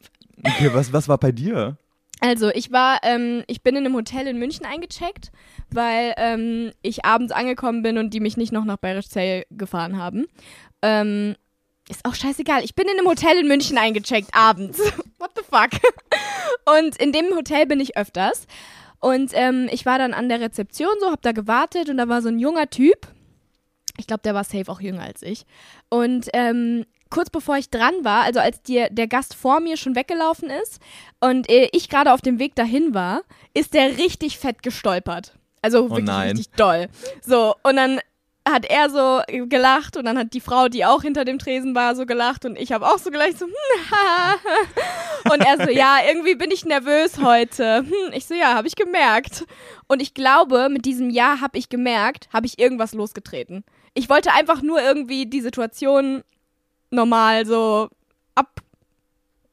Okay, was, was war bei dir?
Also ich war, ähm, ich bin in einem Hotel in München eingecheckt, weil ähm, ich abends angekommen bin und die mich nicht noch nach Bayerisch Zell gefahren haben. Ähm, ist auch scheißegal. Ich bin in einem Hotel in München eingecheckt abends. (laughs) What the fuck? Und in dem Hotel bin ich öfters. Und ähm, ich war dann an der Rezeption so, hab da gewartet und da war so ein junger Typ. Ich glaube, der war safe auch jünger als ich. Und ähm, kurz bevor ich dran war, also als die, der Gast vor mir schon weggelaufen ist und äh, ich gerade auf dem Weg dahin war, ist der richtig fett gestolpert. Also wirklich
nein.
richtig doll. So, und dann hat er so gelacht und dann hat die Frau, die auch hinter dem Tresen war, so gelacht und ich habe auch so gelacht, so, hm. Und er so, ja, irgendwie bin ich nervös heute. Hm, ich so, ja, habe ich gemerkt. Und ich glaube, mit diesem Ja habe ich gemerkt, habe ich irgendwas losgetreten. Ich wollte einfach nur irgendwie die Situation normal so ab.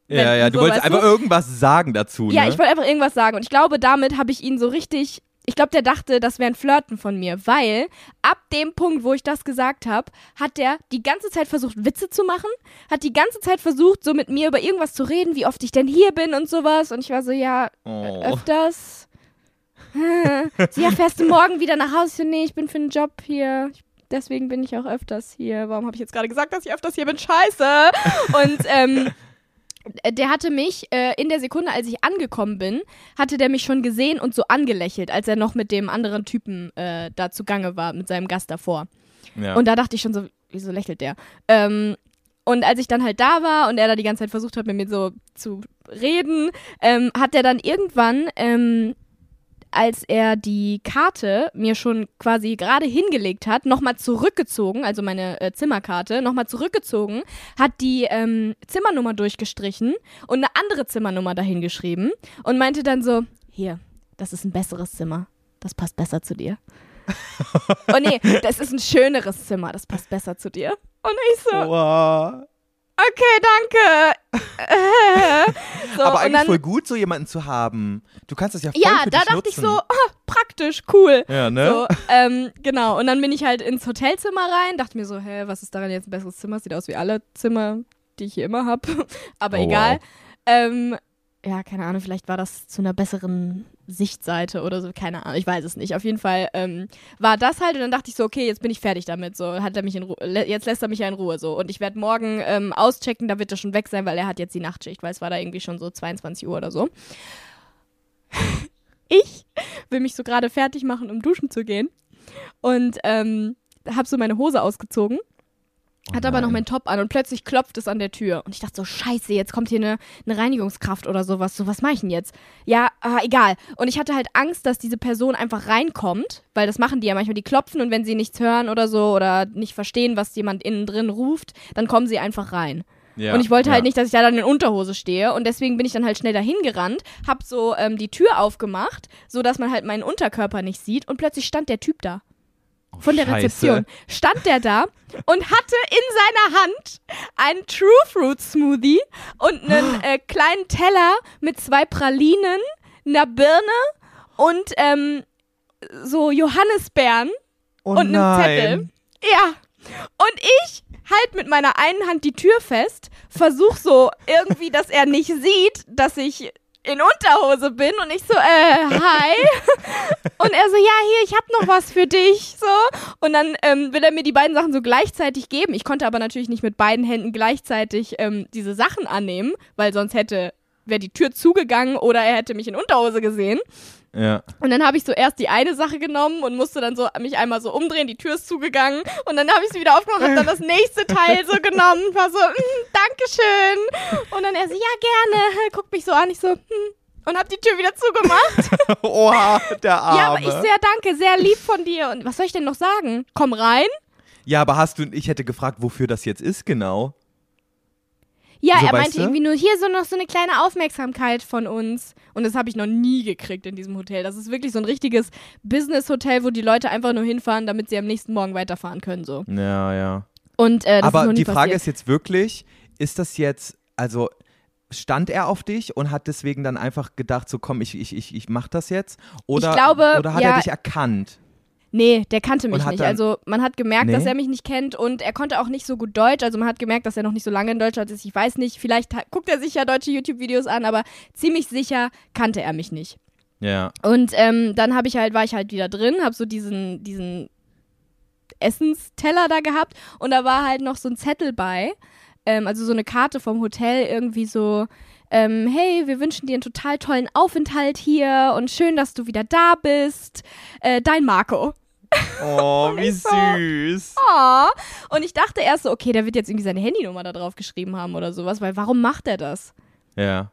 Ja, ja, du
so,
wolltest
weißt du?
einfach irgendwas sagen dazu,
Ja,
ne?
ich wollte einfach irgendwas sagen. Und ich glaube, damit habe ich ihn so richtig ich glaube, der dachte, das wäre ein Flirten von mir, weil ab dem Punkt, wo ich das gesagt habe, hat der die ganze Zeit versucht, Witze zu machen, hat die ganze Zeit versucht, so mit mir über irgendwas zu reden, wie oft ich denn hier bin und sowas. Und ich war so, ja,
Oh.
öfters. (laughs) ja, fährst du morgen wieder nach Hause? Nee, ich bin für einen Job hier. Ich, deswegen bin ich auch öfters hier. Warum habe ich jetzt gerade gesagt, dass ich öfters hier bin? Scheiße. Und ähm, der hatte mich äh, in der Sekunde, als ich angekommen bin, hatte der mich schon gesehen und so angelächelt, als er noch mit dem anderen Typen äh, da zugange war, mit seinem Gast davor.
Ja.
Und da dachte ich schon so, wieso lächelt der? Ähm, und als ich dann halt da war und er da die ganze Zeit versucht hat, mit mir so zu reden, ähm, hat er dann irgendwann, ähm, als er die Karte mir schon quasi gerade hingelegt hat, nochmal zurückgezogen, also meine äh, Zimmerkarte, nochmal zurückgezogen, hat die ähm, Zimmernummer durchgestrichen und eine andere Zimmernummer dahin geschrieben und meinte dann so, hier, das ist ein besseres Zimmer, das passt besser zu dir. (laughs) oh nee, das ist ein schöneres Zimmer, das passt besser zu dir. Und ich so,
Wow.
Okay, danke. (laughs) So,
Aber eigentlich
dann,
voll gut, so jemanden zu haben. Du kannst das ja voll
ja, da dachte
nutzen.
ich so, (laughs) ah, praktisch, cool.
Ja, ne?
So, ähm, genau. Und dann bin ich halt ins Hotelzimmer rein, dachte mir so, hä, was ist daran jetzt ein besseres Zimmer? Sieht aus wie alle Zimmer, die ich hier immer habe. (laughs) Aber
Oh,
egal.
wow.
Ähm, ja, keine Ahnung, vielleicht war das zu einer besseren Sichtseite oder so, keine Ahnung, ich weiß es nicht. Auf jeden Fall ähm, war das halt und dann dachte ich so, okay, jetzt bin ich fertig damit. So, hat er mich in Ruhe, jetzt lässt er mich ja in Ruhe so. Und ich werde morgen ähm, auschecken, da wird er schon weg sein, weil er hat jetzt die Nachtschicht, weil es war da irgendwie schon so 22 Uhr oder so. (laughs) ich will mich so gerade fertig machen, um duschen zu gehen. Und ähm, habe so meine Hose ausgezogen.
Oh
Hat aber noch meinen Top an und plötzlich klopft es an der Tür. Und ich dachte so, scheiße, jetzt kommt hier eine, eine Reinigungskraft oder sowas. So, was mache ich denn jetzt? Ja, ah, egal. Und ich hatte halt Angst, dass diese Person einfach reinkommt, weil das machen die ja manchmal. Die klopfen und wenn sie nichts hören oder so oder nicht verstehen, was jemand innen drin ruft, dann kommen sie einfach rein.
Ja,
Und ich wollte
ja.
halt nicht, dass ich da dann in Unterhose stehe. Und deswegen bin ich dann halt schnell dahin gerannt, hab so ähm, die Tür aufgemacht, so dass man halt meinen Unterkörper nicht sieht. Und plötzlich stand der Typ da. Von der
Scheiße.
Rezeption. Stand der da und hatte in seiner Hand einen True Fruit Smoothie und einen äh, kleinen Teller mit zwei Pralinen, einer Birne und ähm, so Johannisbeeren
Oh
und einem
nein.
Zettel. Ja. Und ich halt mit meiner einen Hand die Tür fest, versuch so irgendwie, dass er nicht sieht, dass ich in Unterhose bin und ich so, äh, hi. (laughs) Und er so, ja, hier, ich hab noch was für dich, so. Und dann ähm, will er mir die beiden Sachen so gleichzeitig geben. Ich konnte aber natürlich nicht mit beiden Händen gleichzeitig ähm, diese Sachen annehmen, weil sonst hätte, wäre die Tür zugegangen oder er hätte mich in Unterhose gesehen.
Ja.
Und dann habe ich so erst die eine Sache genommen und musste dann so mich einmal so umdrehen, die Tür ist zugegangen und dann habe ich sie wieder aufgemacht und dann das nächste Teil so genommen, war so, mm, Dankeschön. Und dann er so, ja gerne, guckt mich so an, ich so, hm, und habe die Tür wieder zugemacht. (laughs)
Oha, der Arme.
Ja, aber ich sehr danke, sehr lieb von dir. Und was soll ich denn noch sagen? Komm rein.
Ja, aber hast du, ich hätte gefragt, wofür das jetzt ist genau.
Ja,
So,
er meinte
du?
irgendwie nur hier so noch so eine kleine Aufmerksamkeit von uns. Und das habe ich noch nie gekriegt in diesem Hotel. Das ist wirklich so ein richtiges Business-Hotel, wo die Leute einfach nur hinfahren, damit sie am nächsten Morgen weiterfahren können. So.
Ja, ja.
Und äh,
aber die Frage
passiert.
ist jetzt wirklich, ist das jetzt, also stand er auf dich und hat deswegen dann einfach gedacht, so komm, ich, ich, ich, ich mach das jetzt? Oder,
glaube,
oder hat
ja.
er dich erkannt?
Nee, der kannte mich nicht. Also man hat gemerkt,
Nee?
dass er mich nicht kennt und er konnte auch nicht so gut Deutsch. Also man hat gemerkt, dass er noch nicht so lange in Deutschland ist. Ich weiß nicht, vielleicht guckt er sich ja deutsche YouTube-Videos an, aber ziemlich sicher kannte er mich nicht.
Ja.
Und ähm, dann habe ich halt, war ich halt wieder drin, habe so diesen, diesen Essensteller da gehabt und da war halt noch so ein Zettel bei, ähm, also so eine Karte vom Hotel, irgendwie so, ähm, hey, wir wünschen dir einen total tollen Aufenthalt hier und schön, dass du wieder da bist. Äh, dein Marco.
Oh, wie süß.
Oh. Und ich dachte erst so, okay, der wird jetzt irgendwie seine Handynummer da drauf geschrieben haben oder sowas, weil warum macht er das?
Ja.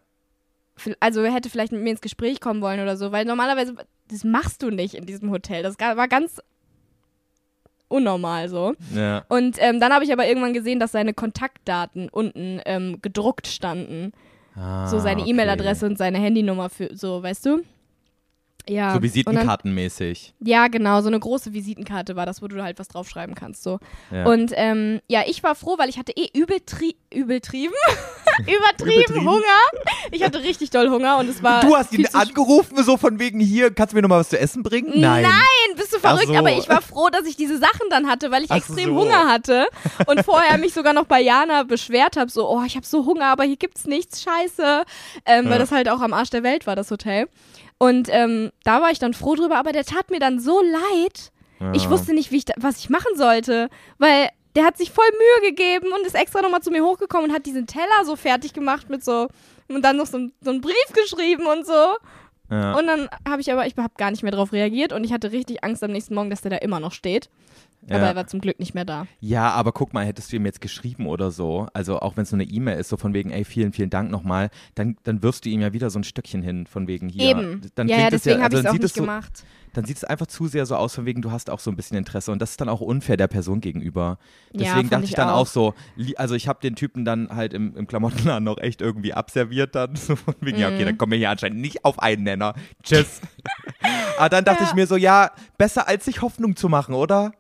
Also er hätte vielleicht mit mir ins Gespräch kommen wollen oder so, weil normalerweise, das machst du nicht in diesem Hotel. Das war ganz unnormal so.
Ja.
Und ähm, dann habe ich aber irgendwann gesehen, dass seine Kontaktdaten unten ähm, gedruckt standen.
Ah,
so seine
okay.
E-Mail-Adresse und seine Handynummer für, so, weißt du? Ja.
So Visitenkartenmäßig.
Dann, ja, genau, so eine große Visitenkarte war das, wo du halt was draufschreiben kannst, so.
Ja.
Und ähm, ja, ich war froh, weil ich hatte eh übel, tri übel trieben. (laughs) Übertrieben Hunger. Ich hatte richtig doll Hunger und es war.
Du hast ihn angerufen, so von wegen hier, kannst du mir noch mal was zu essen bringen? Nein.
Nein, bist du verrückt?
So.
Aber ich war froh, dass ich diese Sachen dann hatte, weil ich
Ach
extrem
so.
Hunger hatte und vorher mich sogar noch bei Jana beschwert habe, so, oh, ich habe so Hunger, aber hier gibt's nichts, scheiße, ähm,
Ja.
weil das halt auch am Arsch der Welt war, das Hotel. Und ähm, da war ich dann froh drüber, aber der tat mir dann so leid. Ich
Ja.
wusste nicht, wie ich da, was ich machen sollte, weil der hat sich voll Mühe gegeben und ist extra nochmal zu mir hochgekommen und hat diesen Teller so fertig gemacht mit so und dann noch so, so einen Brief geschrieben und so.
Ja.
Und dann habe ich aber, ich habe gar nicht mehr drauf reagiert und ich hatte richtig Angst am nächsten Morgen, dass der da immer noch steht. Aber
Ja.
er war zum Glück nicht mehr da.
Ja, aber guck mal, hättest du ihm jetzt geschrieben oder so, also auch wenn es so eine E-Mail ist, so von wegen, ey, vielen, vielen Dank nochmal, dann, dann wirfst du ihm ja wieder so ein Stöckchen hin, von wegen hier.
Eben.
Dann
ja, ja,
es
deswegen
ja,
habe
also
ich es auch nicht
so,
gemacht.
dann sieht es einfach zu sehr so aus, von wegen, du hast auch so ein bisschen Interesse und das ist dann auch unfair der Person gegenüber.
Ja,
Deswegen
fand
dachte
ich
ich dann
auch.
auch so, also ich habe den Typen dann halt im, im Klamottenladen noch echt irgendwie abserviert dann, (laughs) so von wegen, ja,
Mhm.
okay, dann kommen wir hier anscheinend nicht auf einen Nenner. Tschüss. aber (laughs) dann dachte
Ja.
ich mir so, ja, besser als sich Hoffnung zu machen, oder?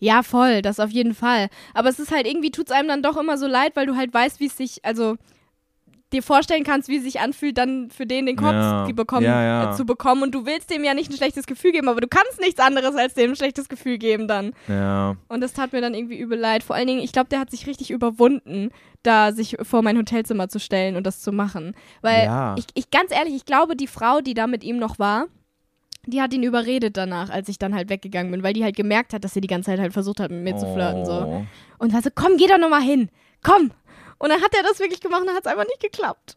Ja, voll, das auf jeden Fall. Aber es ist halt irgendwie, tut es einem dann doch immer so leid, weil du halt weißt, wie es sich, also dir vorstellen kannst, wie es sich anfühlt, dann für den den Kopf
Ja.
bekommen,
Ja, ja.
Äh, zu bekommen. Und du willst dem ja nicht ein schlechtes Gefühl geben, aber du kannst nichts anderes als dem ein schlechtes Gefühl geben dann.
Ja.
Und das tat mir dann irgendwie übel leid. Vor allen Dingen, ich glaube, der hat sich richtig überwunden, da sich vor mein Hotelzimmer zu stellen und das zu machen. Weil ich, ich ganz ehrlich, ich glaube, die Frau, die da mit ihm noch war, die hat ihn überredet danach, als ich dann halt weggegangen bin, weil die halt gemerkt hat, dass er die ganze Zeit halt versucht hat, mit mir zu flirten. So.
Oh.
Und war so, komm, geh doch nochmal hin. Komm. Und dann hat er das wirklich gemacht und dann hat es einfach nicht geklappt.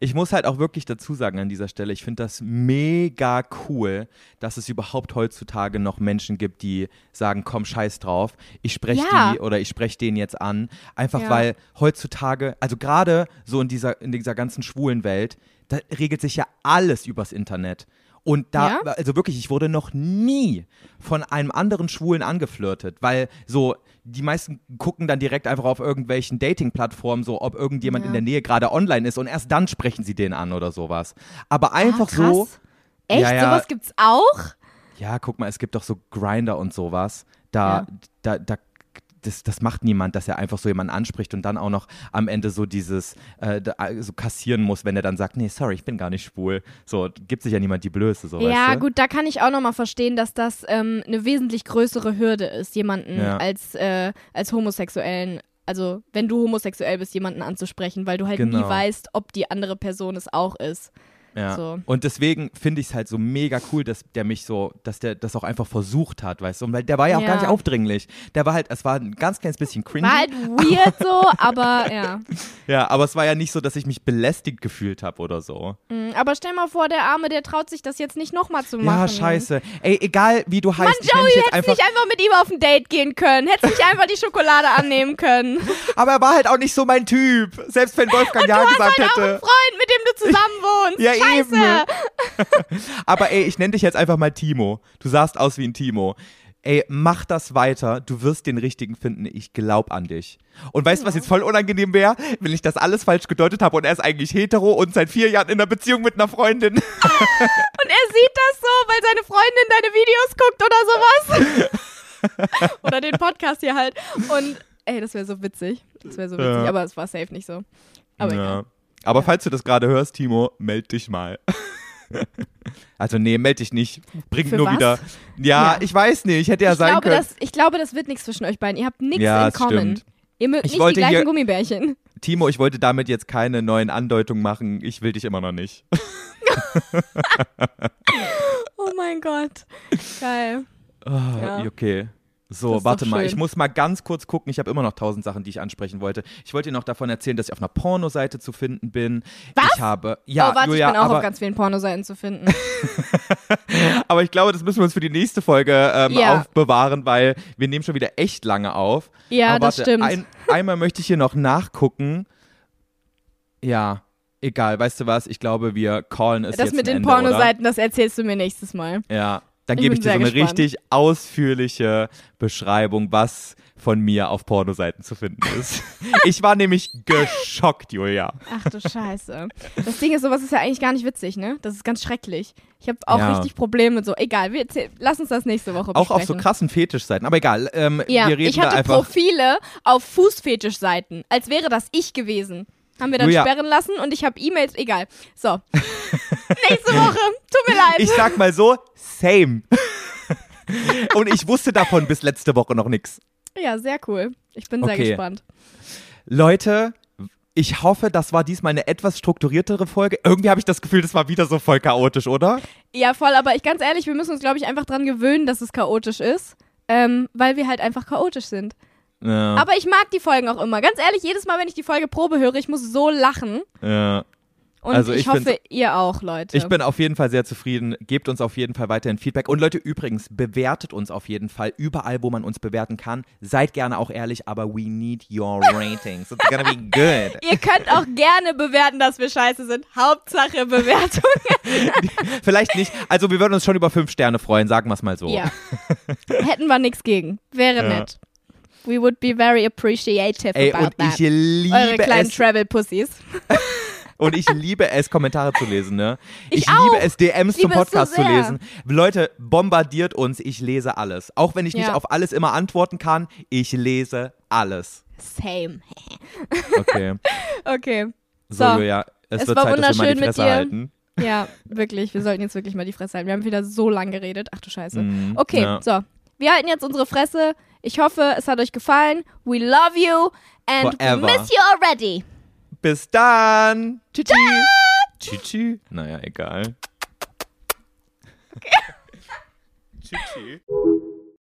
Ich muss halt auch wirklich dazu sagen an dieser Stelle, ich finde das mega cool, dass es überhaupt heutzutage noch Menschen gibt, die sagen, komm, scheiß drauf, ich spreche
Ja.
die oder ich spreche den jetzt an. Einfach
Ja.
weil heutzutage, also gerade so in dieser, in dieser ganzen schwulen Welt, da regelt sich ja alles übers Internet. Und da,
Ja?
also wirklich, ich wurde noch nie von einem anderen Schwulen angeflirtet, weil so, die meisten gucken dann direkt einfach auf irgendwelchen Dating-Plattformen, so ob irgendjemand
Ja.
in der Nähe gerade online ist und erst dann sprechen sie den an oder sowas. Aber einfach
ah,
so,
Echt?
Ja, ja.
Sowas gibt's auch?
ja, guck mal, es gibt doch so Grinder und sowas. Da, da, da, das, das macht niemand, dass er einfach so jemanden anspricht und dann auch noch am Ende so dieses, äh, so kassieren muss, wenn er dann sagt, nee, sorry, ich bin gar nicht schwul. So, gibt sich ja niemand die Blöße, so,
Ja,
weißt du?
gut, da kann ich auch nochmal verstehen, dass das ähm, eine wesentlich größere Hürde ist, jemanden
Ja.
als, äh, als Homosexuellen, also wenn du homosexuell bist, jemanden anzusprechen, weil du halt nie
Genau.
weißt, ob die andere Person es auch ist.
Ja.
So.
Und deswegen finde ich es halt so mega cool, dass der mich so, dass der das auch einfach versucht hat, weißt du? Und weil der war ja auch
Ja.
gar nicht aufdringlich. Der war halt, es war ein ganz kleines bisschen cringy.
War halt weird so, aber ja. (laughs)
Ja, aber es war ja nicht so, dass ich mich belästigt gefühlt habe oder so.
Mm, Aber stell mal vor, der Arme, der traut sich das jetzt nicht nochmal zu machen.
Ja, scheiße. Ey, egal wie du heißt,
Mann, Joey, hättest
einfach.
nicht einfach mit ihm auf ein Date gehen können. Hättest nicht einfach die Schokolade annehmen können. (laughs)
Aber er war halt auch nicht so mein Typ. Selbst wenn Wolfgang ja
du hast
gesagt
halt auch einen
hätte.
Freund, mit dem du zusammen wohnst.
Ja,
Scheiße.
eben. (laughs) Aber ey, ich nenne dich jetzt einfach mal Timo. Du sahst aus wie ein Timo. Ey, mach das weiter. Du wirst den richtigen finden. Ich glaub an dich. Und weißt du, was jetzt voll unangenehm wäre? Wenn ich das alles falsch gedeutet habe und er ist eigentlich hetero und seit vier Jahren in einer Beziehung mit einer Freundin. (laughs)
Und er sieht das so, weil seine Freundin deine Videos guckt oder sowas. (laughs) oder den Podcast hier halt. Und ey, das wäre so witzig. Das wäre so witzig.
Ja.
Aber es war safe nicht so. Aber egal.
Aber falls du das gerade hörst, Timo, meld dich mal. (laughs) also nee, meld dich nicht. Bring
Für
nur
was?
wieder. Ja,
Ja.
ich weiß nicht. Hätte ja
ich,
sein
glaube,
können.
das, ich glaube, das wird nichts zwischen euch beiden. Ihr habt nichts
Ja,
in common.
stimmt.
Ihr mögt
Ich
nicht
wollte
die gleichen
hier-
Gummibärchen.
Timo, ich wollte damit jetzt keine neuen Andeutungen machen. Ich will dich immer noch nicht. (laughs)
Oh mein Gott. Geil.
Oh,
Ja.
Okay. So, warte mal, ich muss mal ganz kurz gucken. Ich habe immer noch tausend Sachen, die ich ansprechen wollte. Ich wollte dir noch davon erzählen, dass ich auf einer Pornoseite zu finden bin.
Was?
Ich habe, ja,
oh, warte,
Julia,
ich bin auch auf ganz vielen Pornoseiten zu finden. (laughs)
aber ich glaube, das müssen wir uns für die nächste Folge ähm,
Ja.
aufbewahren, weil wir nehmen schon wieder echt lange auf.
Ja,
aber
das
warte,
stimmt.
Ein, einmal möchte ich hier noch nachgucken. Ja, egal, weißt du was? Ich glaube, wir callen es
das
jetzt
mit den
Ende, oder?
Pornoseiten, das erzählst du mir nächstes Mal.
Ja, dann gebe ich dir so eine
gespannt.
richtig ausführliche Beschreibung, was von mir auf Pornoseiten zu finden ist. (laughs) ich war nämlich geschockt, Julia.
Ach du Scheiße. Das Ding ist, sowas ist ja eigentlich gar nicht witzig, ne? Das ist ganz schrecklich. Ich habe auch
Ja.
richtig Probleme mit so. Egal, wir lass uns das nächste Woche
Auch
besprechen.
auf so krassen Fetischseiten. Aber egal, ähm,
Ja,
wir reden
ich hatte
einfach.
Profile auf Fußfetischseiten, als wäre das ich gewesen. haben wir dann
Julia.
sperren lassen und ich habe E-Mails, egal. So. (laughs) Nächste Woche. Tut mir leid.
Ich sag mal so, same. (laughs) Und ich wusste davon bis letzte Woche noch nichts.
ja, sehr cool. Ich bin sehr
Okay.
gespannt.
Leute, ich hoffe, das war diesmal eine etwas strukturiertere Folge. Irgendwie habe ich das Gefühl, das war wieder so voll chaotisch, oder?
Ja, voll, aber ich ganz ehrlich, wir müssen uns, glaube ich, einfach dran gewöhnen, dass es chaotisch ist. Ähm, weil wir halt einfach chaotisch sind.
Ja.
Aber ich mag die Folgen auch immer. Ganz ehrlich, jedes Mal, wenn ich die Folge Probe höre, ich muss so lachen.
ja.
Und
Also
ich,
ich
hoffe, ihr auch, Leute.
Ich bin auf jeden Fall sehr zufrieden. Gebt uns auf jeden Fall weiterhin Feedback. Und Leute, übrigens, bewertet uns auf jeden Fall überall, wo man uns bewerten kann. Seid gerne auch ehrlich, aber we need your (laughs) ratings. It's gonna be good.
Ihr könnt auch gerne bewerten, dass wir scheiße sind. Hauptsache Bewertung. (laughs)
Vielleicht nicht. Also, wir würden uns schon über fünf Sterne freuen, sagen wir es mal so.
Ja. (laughs) Hätten wir nichts gegen. Wäre
Ja.
nett. We would be very appreciative
Ey,
about
und
that.
ich liebe
Eure kleinen
es.
Travel-Pussies.
Und ich liebe es, Kommentare zu lesen, ne?
Ich
liebe
auch.
es, DMs
Ich
zum
liebe es so
Podcast zu lesen. Leute, bombardiert uns, ich lese alles. Auch wenn ich nicht
Ja.
auf alles immer antworten kann, ich lese alles.
Same. (laughs)
Okay.
Okay.
So,
So.
Julia, es,
Es
wird
war
Zeit, dass wir mal die
wunderschön mit
Fresse
dir.
halten.
Ja, wirklich. Wir sollten jetzt wirklich mal die Fresse halten. Wir haben wieder so lang geredet. Ach du Scheiße.
Mhm,
Okay,
ja.
so. Wir halten jetzt unsere Fresse. Ich hoffe, es hat euch gefallen. We love you and
Forever.
we miss you already.
Bis dann. Tschüssi. Tschüssi. Naja, egal. (laughs) Tschüssi.